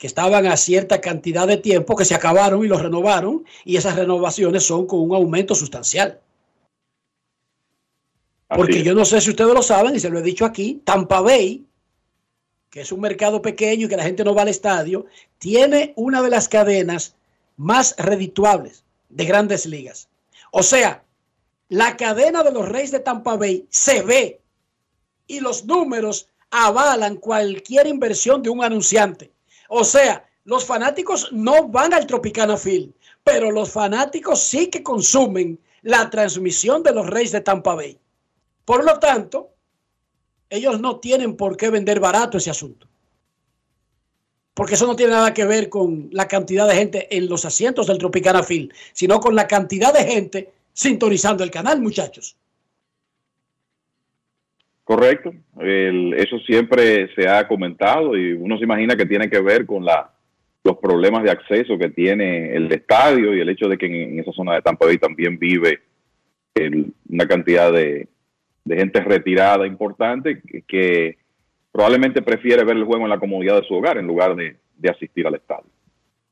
que estaban a cierta cantidad de tiempo que se acabaron y los renovaron y esas renovaciones son con un aumento sustancial. Porque yo no sé si ustedes lo saben y se lo he dicho aquí, Tampa Bay, que es un mercado pequeño y que la gente no va al estadio, tiene una de las cadenas más redituables de grandes ligas. O sea, la cadena de los Reyes de Tampa Bay se ve y los números avalan cualquier inversión de un anunciante. O sea, los fanáticos no van al Tropicana Field, pero los fanáticos sí que consumen la transmisión de los Reyes de Tampa Bay. Por lo tanto, ellos no tienen por qué vender barato ese asunto. porque eso no tiene nada que ver con la cantidad de gente en los asientos del Tropicana Field, sino con la cantidad de gente sintonizando el canal, muchachos. Correcto, El- eso siempre se ha comentado y uno se imagina que tiene que ver con la, los problemas de acceso que tiene el estadio y el hecho de que en, esa zona de Tampa Bay también vive una cantidad de, gente retirada importante que, que probablemente prefiere ver el juego en la comodidad de su hogar en lugar de, de asistir al estadio.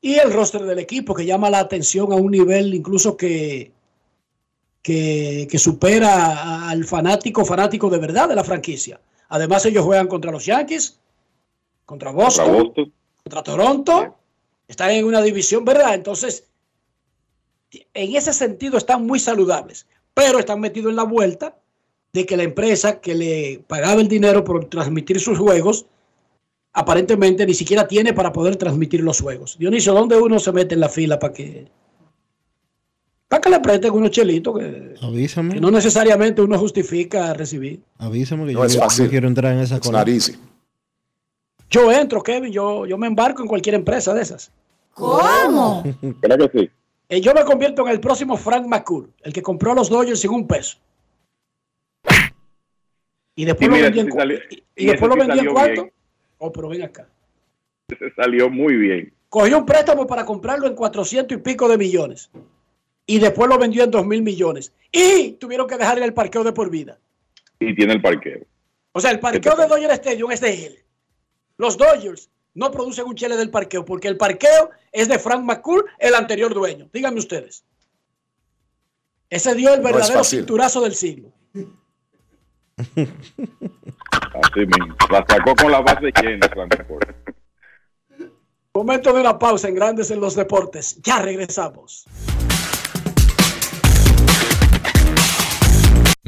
Y el roster del equipo que llama la atención a un nivel incluso que, que, que supera al fanático, fanático de verdad de la franquicia. Además ellos juegan contra los Yankees, contra Boston, Contra Boston. contra Toronto, están en una división, ¿verdad? Entonces, en ese sentido están muy saludables, pero están metidos en la vuelta de que la empresa que le pagaba el dinero por transmitir sus juegos, aparentemente ni siquiera tiene para poder transmitir los juegos. Dionisio, ¿dónde uno se mete en la fila para que, para que le presten unos chelitos que, Avísame. que no necesariamente uno justifica recibir? Avísame que No yo, es yo fácil. quiero entrar en esa cola. Yo entro, Kevin, yo, yo me embarco en cualquier empresa de esas. ¿Cómo? ¿Verdad que sí? Eh, yo me convierto en el próximo Frank McCool, el que compró a los Dodgers sin un peso. Y después Y lo vendí en, salió- y- y y después lo vendí en bien. Oh, pero ven acá. Se salió muy bien. Cogió un préstamo para comprarlo en 400 y pico de millones. Y después lo vendió en 2 mil millones. Y tuvieron que dejarle el parqueo de por vida. Y tiene el parqueo. O sea, el parqueo de Dodger Stadium es de él. Los Dodgers no producen un chele del parqueo porque el parqueo es de Frank McCool, el anterior dueño. Díganme ustedes. Ese dio el No verdadero fácil. cinturazo del siglo. Así mismo. La sacó con la base llena. Momento de una pausa en Grandes en los Deportes. Ya regresamos.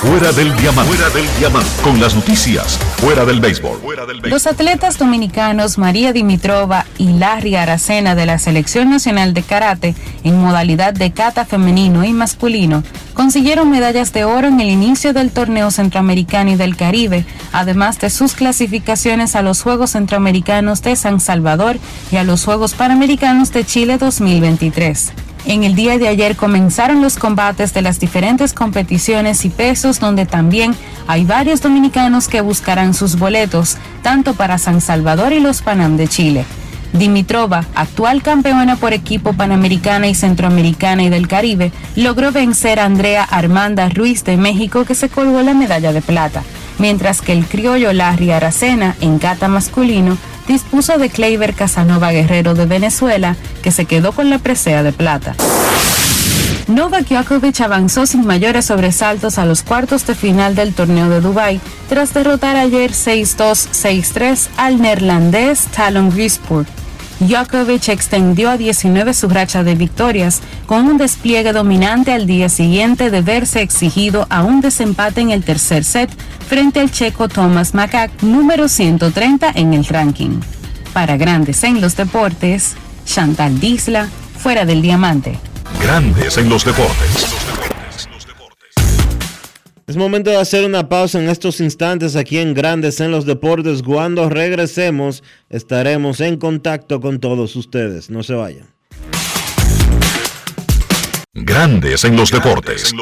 Fuera del diamante. Fuera del diamante. Con las noticias. Fuera del béisbol. Los atletas dominicanos María Dimitrova y Larry Aracena de la Selección Nacional de Karate en modalidad de kata femenino y masculino consiguieron medallas de oro en el inicio del torneo centroamericano y del Caribe, además de sus clasificaciones a los Juegos Centroamericanos de San Salvador y a los Juegos Panamericanos de Chile 2023. En el día de ayer comenzaron los combates de las diferentes competiciones y pesos donde también hay varios dominicanos que buscarán sus boletos, tanto para San Salvador y los Panam de Chile. Dimitrova, actual campeona por equipo panamericana y centroamericana y del Caribe, logró vencer a Andrea Armanda Ruiz de México que se colgó la medalla de plata, mientras que el criollo Larry Aracena, en kata masculino, dispuso de Kleiber Casanova Guerrero de Venezuela, que se quedó con la presea de plata. Novak Djokovic avanzó sin mayores sobresaltos a los cuartos de final del torneo de Dubái tras derrotar ayer 6-2, 6-3 al neerlandés Talon Grispur. Djokovic extendió a 19 su racha de victorias con un despliegue dominante al día siguiente de verse exigido a un desempate en el tercer set frente al checo Thomas Makak, número 130 en el ranking. Para Grandes en los Deportes, Chantal Disla, fuera del diamante. Grandes en los deportes. Es momento de hacer una pausa en estos instantes aquí en Grandes en los Deportes. Cuando regresemos estaremos en contacto con todos ustedes. No se vayan. Grandes en los deportes. Son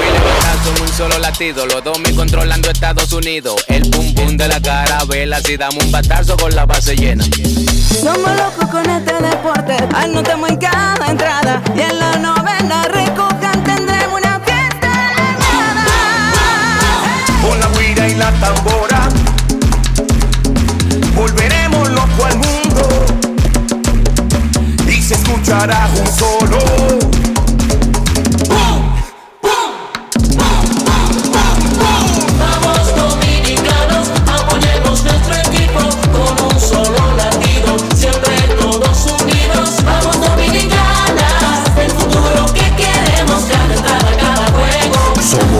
Willy Botazo en un solo latido, los dos mil controlando Estados Unidos. El pum pum de la carabela, si damos un batazo con la base llena. Somos locos con este deporte, anotamos en cada entrada. Y en la novena recojan tendremos una fiesta Con la guira y la tambora Volveremos loco al mundo. Y se escuchará un solo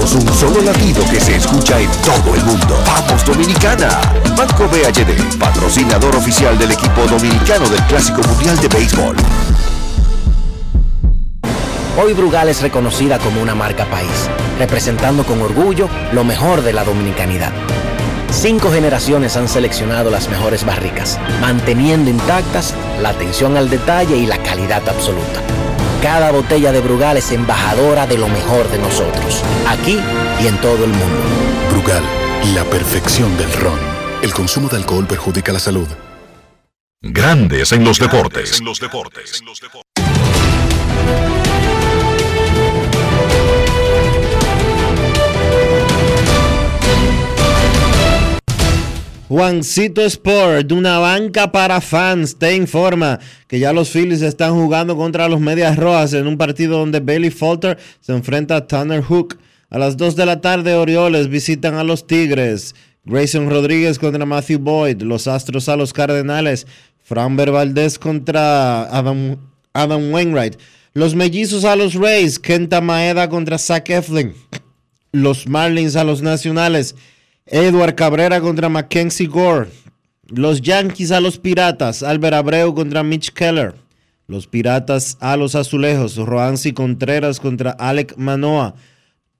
Somos un solo latido que se escucha en todo el mundo. ¡Vamos Dominicana! Banco BHD, patrocinador oficial del equipo dominicano del Clásico Mundial de Béisbol. Hoy Brugal es reconocida como una marca país, representando con orgullo lo mejor de la dominicanidad. Cinco generaciones han seleccionado las mejores barricas, manteniendo intactas la atención al detalle y la calidad absoluta. Cada botella de Brugal es embajadora de lo mejor de nosotros, aquí y en todo el mundo. Brugal, la perfección del ron. El consumo de alcohol perjudica la salud. Grandes en los deportes. Juancito Sport, una banca para fans, te informa que ya los Phillies están jugando contra los Medias Rojas en un partido donde Bailey Falter se enfrenta a Tanner Hook. A las 2 de la tarde, Orioles visitan a los Tigres. Grayson Rodríguez contra Matthew Boyd. Los Astros a los Cardenales. Framber Valdez contra Adam, Adam Wainwright. Los Mellizos a los Rays. Kenta Maeda contra Zach Eflin. Los Marlins a los Nacionales. Edward Cabrera contra Mackenzie Gore. Los Yankees a los Piratas. Albert Abreu contra Mitch Keller. Los Piratas a los Azulejos. Roansi Contreras contra Alec Manoa.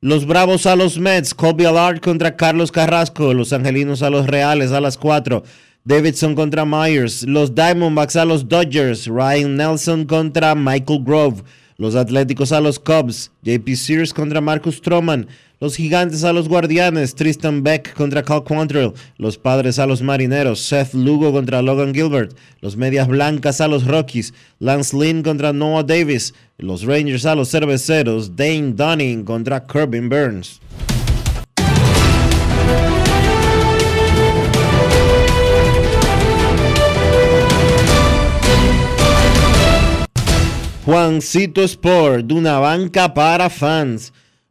Los Bravos a los Mets. Colby Allard contra Carlos Carrasco. Los Angelinos a los Reales a las 4. Davidson contra Myers. Los Diamondbacks a los Dodgers. Ryan Nelson contra Michael Grove. Los Atléticos a los Cubs. JP Sears contra Marcus Stroman. Los Gigantes a los Guardianes. Tristan Beck contra Cal Quantrill. Los Padres a los Marineros. Seth Lugo contra Logan Gilbert. Los Medias Blancas a los Rockies. Lance Lynn contra Noah Davis. Los Rangers a los Cerveceros. Dane Dunning contra Corbin Burns. Juancito Sport, de una banca para fans.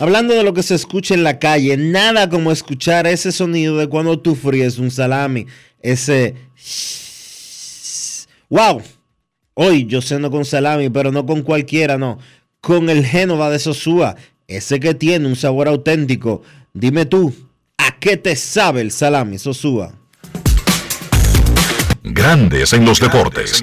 Hablando de lo que se escucha en la calle, nada como escuchar ese sonido de cuando tú fríes un salami. Ese... ¡Wow! Hoy yo ceno con salami, pero no con cualquiera, no. Con el Génova de Sosúa, ese que tiene un sabor auténtico. Dime tú, ¿a qué te sabe el salami Sosúa? Grandes en los deportes.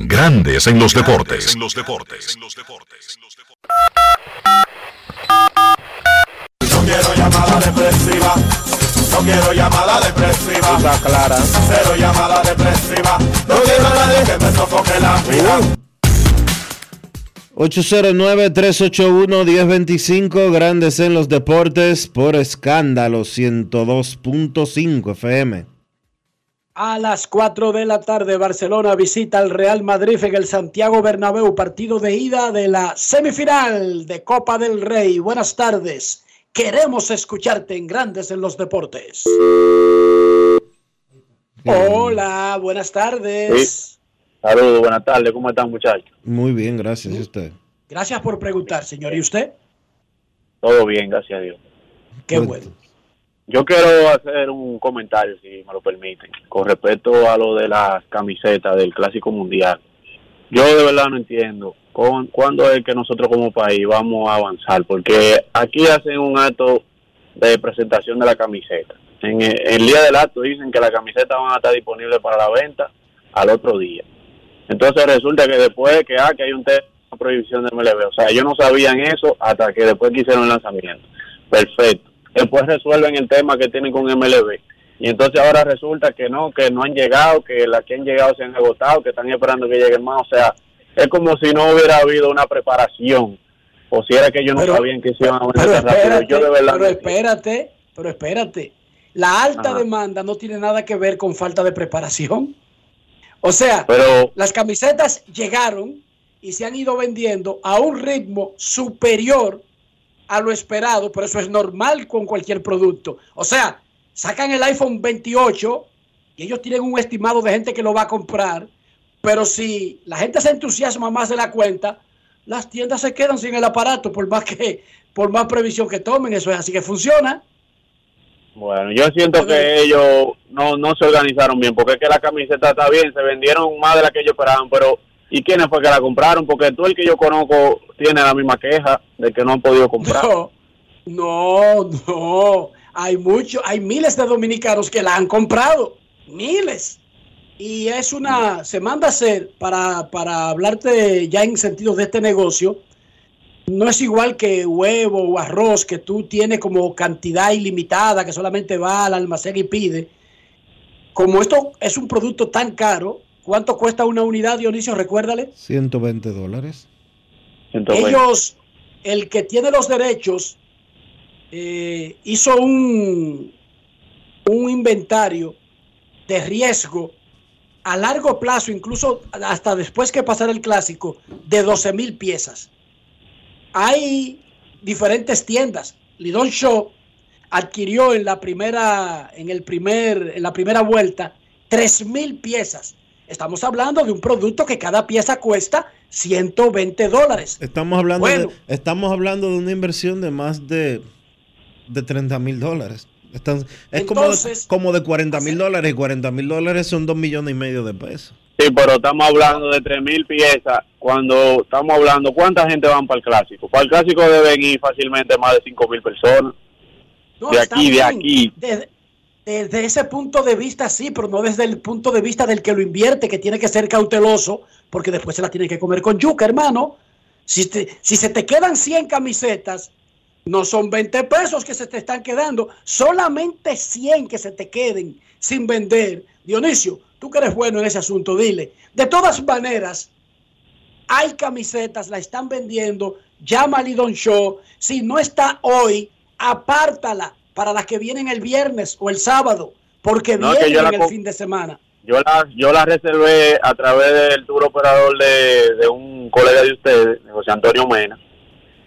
Grandes en los deportes. No quiero llamada depresiva. No quiero llamada depresiva. Está clara. Cero llamada depresiva. No quiero a nadie que me sofoque la vida. 809-381-1025, Grandes en los Deportes, por escándalo 102.5 FM. A las 4 de la tarde, Barcelona visita al Real Madrid en el Santiago Bernabéu, partido de ida de la semifinal de Copa del Rey. Buenas tardes. Queremos escucharte en Grandes en los Deportes. Hola, buenas tardes. Saludos, buenas tardes, ¿cómo están muchachos? Muy bien, gracias a usted. Gracias por preguntar, señor. ¿Y usted? Todo bien, gracias a Dios. Qué bueno. Yo quiero hacer un comentario, si me lo permiten, con respecto a lo de las camisetas del Clásico Mundial. Yo de verdad no entiendo cuándo es que nosotros como país vamos a avanzar, porque aquí hacen un acto de presentación de la camiseta. En el, día del acto dicen que las camisetas van a estar disponibles para la venta al otro día. Entonces resulta que después que, ah, que hay un tema de prohibición de MLB, o sea, ellos no sabían eso hasta que después que hicieron el lanzamiento. Perfecto. Después resuelven el tema que tienen con MLB. Y entonces ahora resulta que no, que no han llegado, que las que han llegado se han agotado, que están esperando que lleguen más. O sea, es como si no hubiera habido una preparación. O si era que ellos no Pero- sabían que se iban a Pero vender tan rápido. espérate, Yo de verdad pero espérate, pero espérate. La alta Ajá. demanda no tiene nada que ver con falta de preparación. O sea, Pero- las camisetas llegaron y se han ido vendiendo a un ritmo superior a lo esperado, pero eso es normal con cualquier producto. O sea, sacan el iPhone 28 y ellos tienen un estimado de gente que lo va a comprar, pero si la gente se entusiasma más de la cuenta, las tiendas se quedan sin el aparato por más que por más previsión que tomen, eso es así que funciona. Bueno, yo siento que ellos no, no se organizaron bien, porque es que la camiseta está bien, se vendieron más de la que ellos esperaban, pero ¿y quiénes fue que la compraron? Porque tú el que yo conozco tiene la misma queja de que no han podido comprar. No, no. Hay mucho, hay miles de dominicanos que la han comprado, miles. Y es una, se manda a hacer para, para hablarte ya en sentido de este negocio. No es igual que huevo o arroz que tú tienes como cantidad ilimitada que solamente va al almacén y pide. Como esto es un producto tan caro, ¿cuánto cuesta una unidad, Dionisio? Recuérdale. 120 dólares. Ellos, el que tiene los derechos, eh, hizo un, un inventario de riesgo a largo plazo, incluso hasta después que pasara el clásico, de 12 mil piezas. Hay diferentes tiendas. Lidon Show adquirió en la primera, en el primer, en la primera vuelta, 3 mil piezas. Estamos hablando de un producto que cada pieza cuesta 120 dólares. Estamos hablando, Bueno. de, estamos hablando de una inversión de más de, de 30 mil dólares. Están- es como, de, como de 40 mil dólares y 40 mil dólares son 2 millones y medio de pesos. Sí, pero estamos hablando de 3.000 piezas cuando estamos hablando, ¿cuánta gente van para el clásico? Para el clásico deben ir fácilmente más de 5.000 personas. No, de aquí, de aquí. Desde ese punto de vista sí, pero no desde el punto de vista del que lo invierte, que tiene que ser cauteloso, porque después se la tiene que comer con yuca, hermano. Si, te- si se te quedan 100 camisetas, no son 20 pesos que se te están quedando, solamente 100 que se te queden sin vender. Dionisio, tú que eres bueno en ese asunto, dile. De todas maneras, hay camisetas, la están vendiendo, llama a Lidon Show. Si no está hoy, apártala para las que vienen el viernes o el sábado, porque No, vienen en el fin de semana. Yo la, yo la reservé a través del tour operador de, de un colega de ustedes, José Antonio Mena,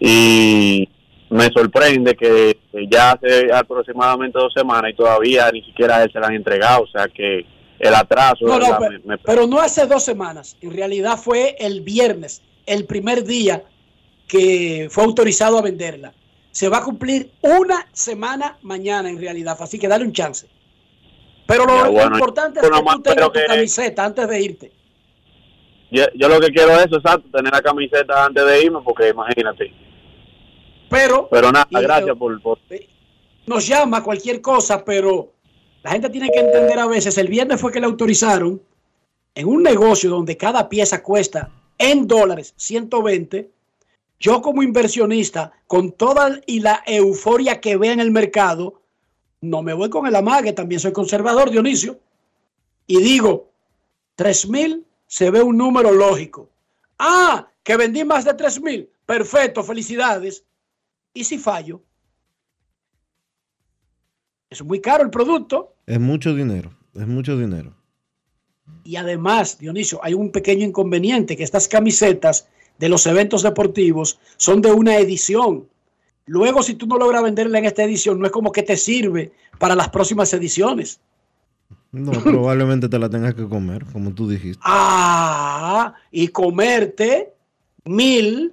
y me sorprende que, ya hace aproximadamente dos semanas y todavía ni siquiera él se la han entregado, o sea que el atraso No, de no, verdad, pero, me- me- pero no hace dos semanas, en realidad fue el viernes, el primer día que fue autorizado a venderla. Se va a cumplir una semana mañana en realidad, así que dale un chance. Pero lo importante es que tú tengas tu que- camiseta antes de irte. yo, yo lo que quiero es eso, exacto, tener la camiseta antes de irme, porque imagínate. Pero Pero nada, Y, gracias eh, por, por- nos llama cualquier cosa, pero la gente tiene que entender a veces, el viernes fue que le autorizaron en un negocio donde cada pieza cuesta en dólares 120, Yo como inversionista, con toda y la euforia que vea en el mercado, no me voy con el amague, también soy conservador, Dionisio. Y digo, 3 mil se ve un número lógico. Ah, que vendí más de 3 mil. Perfecto, felicidades. ¿Y si fallo? Es muy caro el producto. Es mucho dinero, es mucho dinero. Y además, Dionisio, hay un pequeño inconveniente, que estas camisetas de los eventos deportivos son de una edición. Luego, si tú no logras venderla en esta edición, no es como que te sirve para las próximas ediciones. No, probablemente te la tengas que comer, como tú dijiste. Ah, y comerte mil,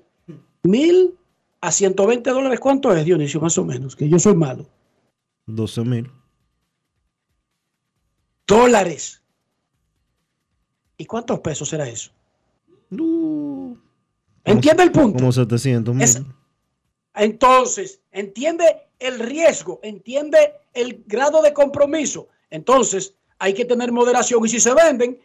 mil a 120 dólares. ¿Cuánto es, Dionisio? Más o menos, que yo soy malo. 12 mil. Dólares. ¿Y cuántos pesos será eso? ¿Entiende el punto? Como 700 mil. Es- Entonces, entiende el riesgo, entiende el grado de compromiso. Entonces, hay que tener moderación y si se venden,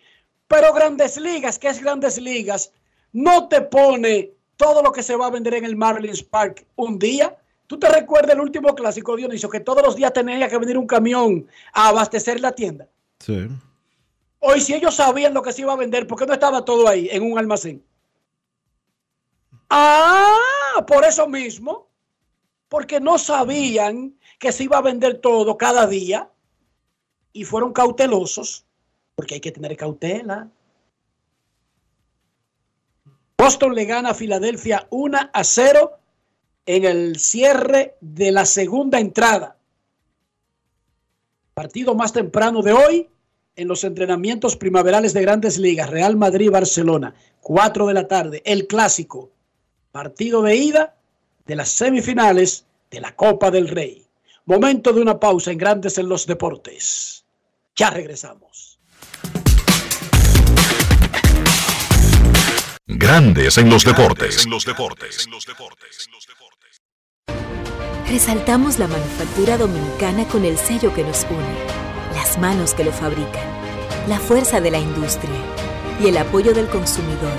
pero grandes ligas, que es grandes ligas, no te pone todo lo que se va a vender en el Marlins Park un día. ¿Tú te recuerdas el último clásico, Dionisio, que todos los días tenía que venir un camión a abastecer la tienda? Sí. Hoy, si ellos sabían lo que se iba a vender, ¿por qué no estaba todo ahí en un almacén? Ah, por eso mismo. Porque no sabían que se iba a vender todo cada día y fueron cautelosos, porque hay que tener cautela. Boston le gana a Filadelfia 1 a 0 en el cierre de la segunda entrada. Partido más temprano de hoy en los entrenamientos primaverales de grandes ligas, Real Madrid-Barcelona, 4 de la tarde, el clásico, partido de ida de las semifinales de la Copa del Rey. Momento de una pausa en Grandes en los Deportes. Ya regresamos. Grandes en los deportes. Resaltamos la manufactura dominicana con el sello que nos une, las manos que lo fabrican, la fuerza de la industria y el apoyo del consumidor,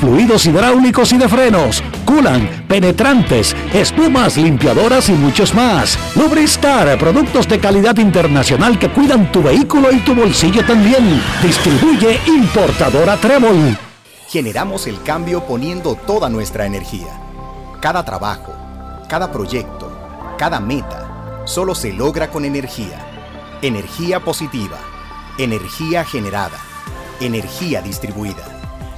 fluidos hidráulicos y de frenos, culan, penetrantes, espumas, limpiadoras y muchos más. Lubristar, productos de calidad internacional que cuidan tu vehículo y tu bolsillo también. Distribuye importadora Trébol. Generamos el cambio poniendo toda nuestra energía. Cada trabajo, cada proyecto, cada meta, solo se logra con energía. Energía positiva, energía generada, energía distribuida.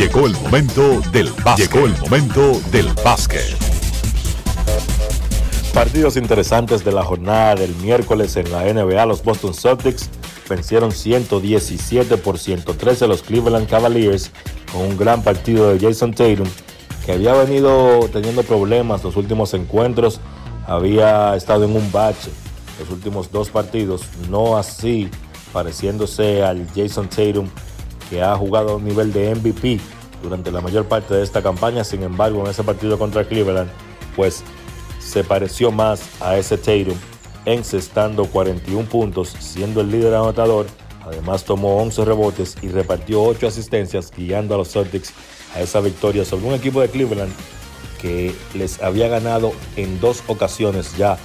Llegó el momento del básquet. Llegó el momento del básquet. Partidos interesantes de la jornada del miércoles en la NBA. Los Boston Celtics vencieron 117 por 113 a los Cleveland Cavaliers con un gran partido de Jason Tatum que había venido teniendo problemas los últimos encuentros. Había estado en un bache los últimos dos partidos. No así pareciéndose al Jason Tatum que ha jugado a un nivel de MVP durante la mayor parte de esta campaña. Sin embargo, en ese partido contra Cleveland, pues se pareció más a ese Tatum, encestando 41 puntos, siendo el líder anotador. Además, tomó 11 rebotes y repartió 8 asistencias, guiando a los Celtics a esa victoria sobre un equipo de Cleveland que les había ganado en dos ocasiones ya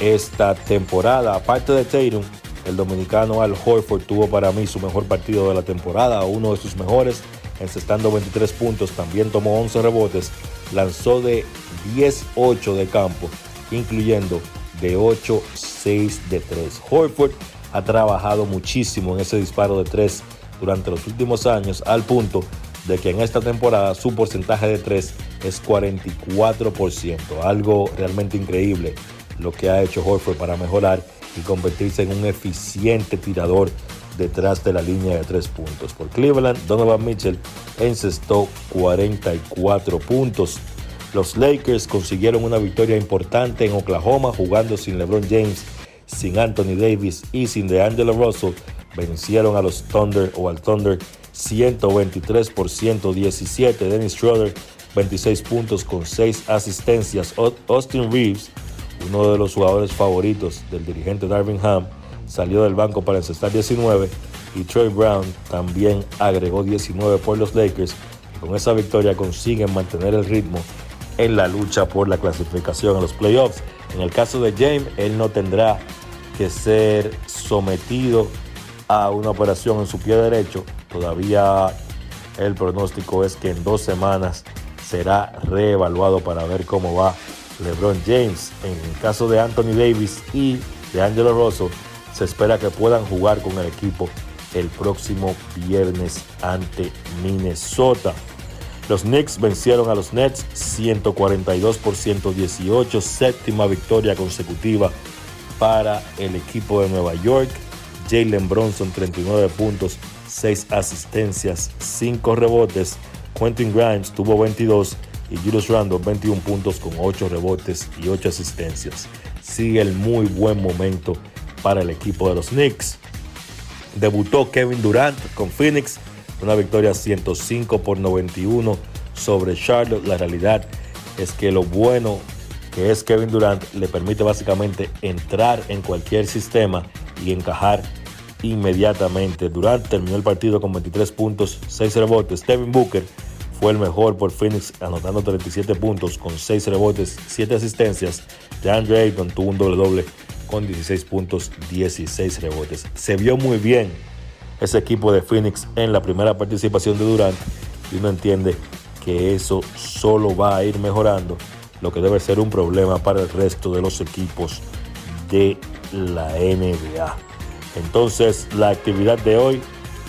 esta temporada. Aparte de Tatum, el dominicano Al Horford tuvo para mí su mejor partido de la temporada, uno de sus mejores, encestando 23 puntos, también tomó 11 rebotes, lanzó de 10-8 de campo, incluyendo de 8-6 de 3. Horford ha trabajado muchísimo en ese disparo de 3 durante los últimos años, al punto de que en esta temporada su porcentaje de 3 es 44%, algo realmente increíble lo que ha hecho Horford para mejorar y convertirse en un eficiente tirador detrás de la línea de tres puntos. Por Cleveland, Donovan Mitchell encestó 44 puntos. Los Lakers consiguieron una victoria importante en Oklahoma jugando sin LeBron James, sin Anthony Davis y sin DeAngelo Russell. Vencieron a los Thunder o al Thunder 123 por 117. Dennis Schroeder 26 puntos con 6 asistencias. Austin Reeves uno de los jugadores favoritos del dirigente Darvin Ham, salió del banco para encestar 19 y Troy Brown también agregó 19 por los Lakers. con esa victoria consiguen mantener el ritmo en la lucha por la clasificación a los playoffs. En el caso de James, él no tendrá que ser sometido a una operación en su pie derecho. Todavía el pronóstico es que en dos semanas será reevaluado para ver cómo va LeBron James. En el caso de Anthony Davis y de Angelo Russell, se espera que puedan jugar con el equipo el próximo viernes ante Minnesota. Los Knicks vencieron a los Nets 142 por 118, séptima victoria consecutiva para el equipo de Nueva York. Jalen Bronson 39 puntos, 6 asistencias, 5 rebotes. Quentin Grimes tuvo 22 y Julius Randle 21 puntos con 8 rebotes y 8 asistencias. Sigue el muy buen momento para el equipo de los Knicks. Debutó Kevin Durant con Phoenix, una victoria 105 por 91 sobre Charlotte. La realidad es que lo bueno que es Kevin Durant le permite básicamente entrar en cualquier sistema y encajar inmediatamente. Durant terminó el partido con 23 puntos, 6 rebotes. Kevin Booker fue el mejor por Phoenix, anotando 37 puntos con 6 rebotes, 7 asistencias. DeAndre Ayton tuvo un doble doble con 16 puntos, 16 rebotes. Se vio muy bien ese equipo de Phoenix en la primera participación de Durant y uno entiende que eso solo va a ir mejorando, lo que debe ser un problema para el resto de los equipos de la NBA. Entonces, la actividad de hoy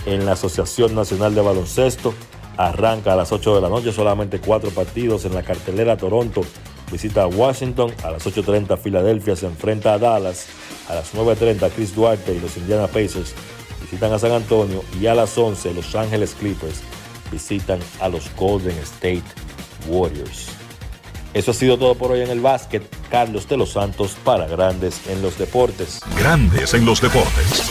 en la Asociación Nacional de Baloncesto arranca a las 8 de la noche, solamente cuatro partidos en la cartelera Toronto. Visita a Washington, a las 8.30 Filadelfia se enfrenta a Dallas, a las 9.30 Chris Duarte y los Indiana Pacers visitan a San Antonio y a las 11 Los Ángeles Clippers visitan a los Golden State Warriors. Eso ha sido todo por hoy en el básquet. Carlos de los Santos para Grandes en los Deportes. Grandes en los Deportes.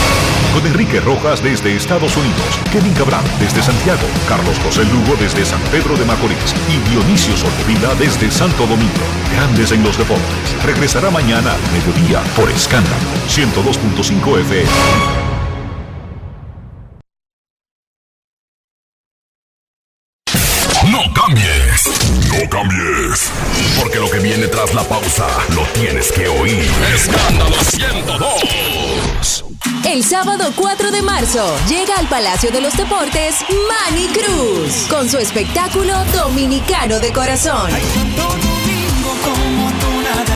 Con Enrique Rojas desde Estados Unidos, Kevin Cabral desde Santiago, Carlos José Lugo desde San Pedro de Macorís y Dionisio Solterida desde Santo Domingo. Grandes en los deportes. Regresará mañana al mediodía por Escándalo 102.5 FM. No cambies, no cambies, porque lo que viene tras la pausa lo tienes que oír. Escándalo 102. El sábado 4 de marzo llega al Palacio de los Deportes Manny Cruz con su espectáculo Dominicano de Corazón.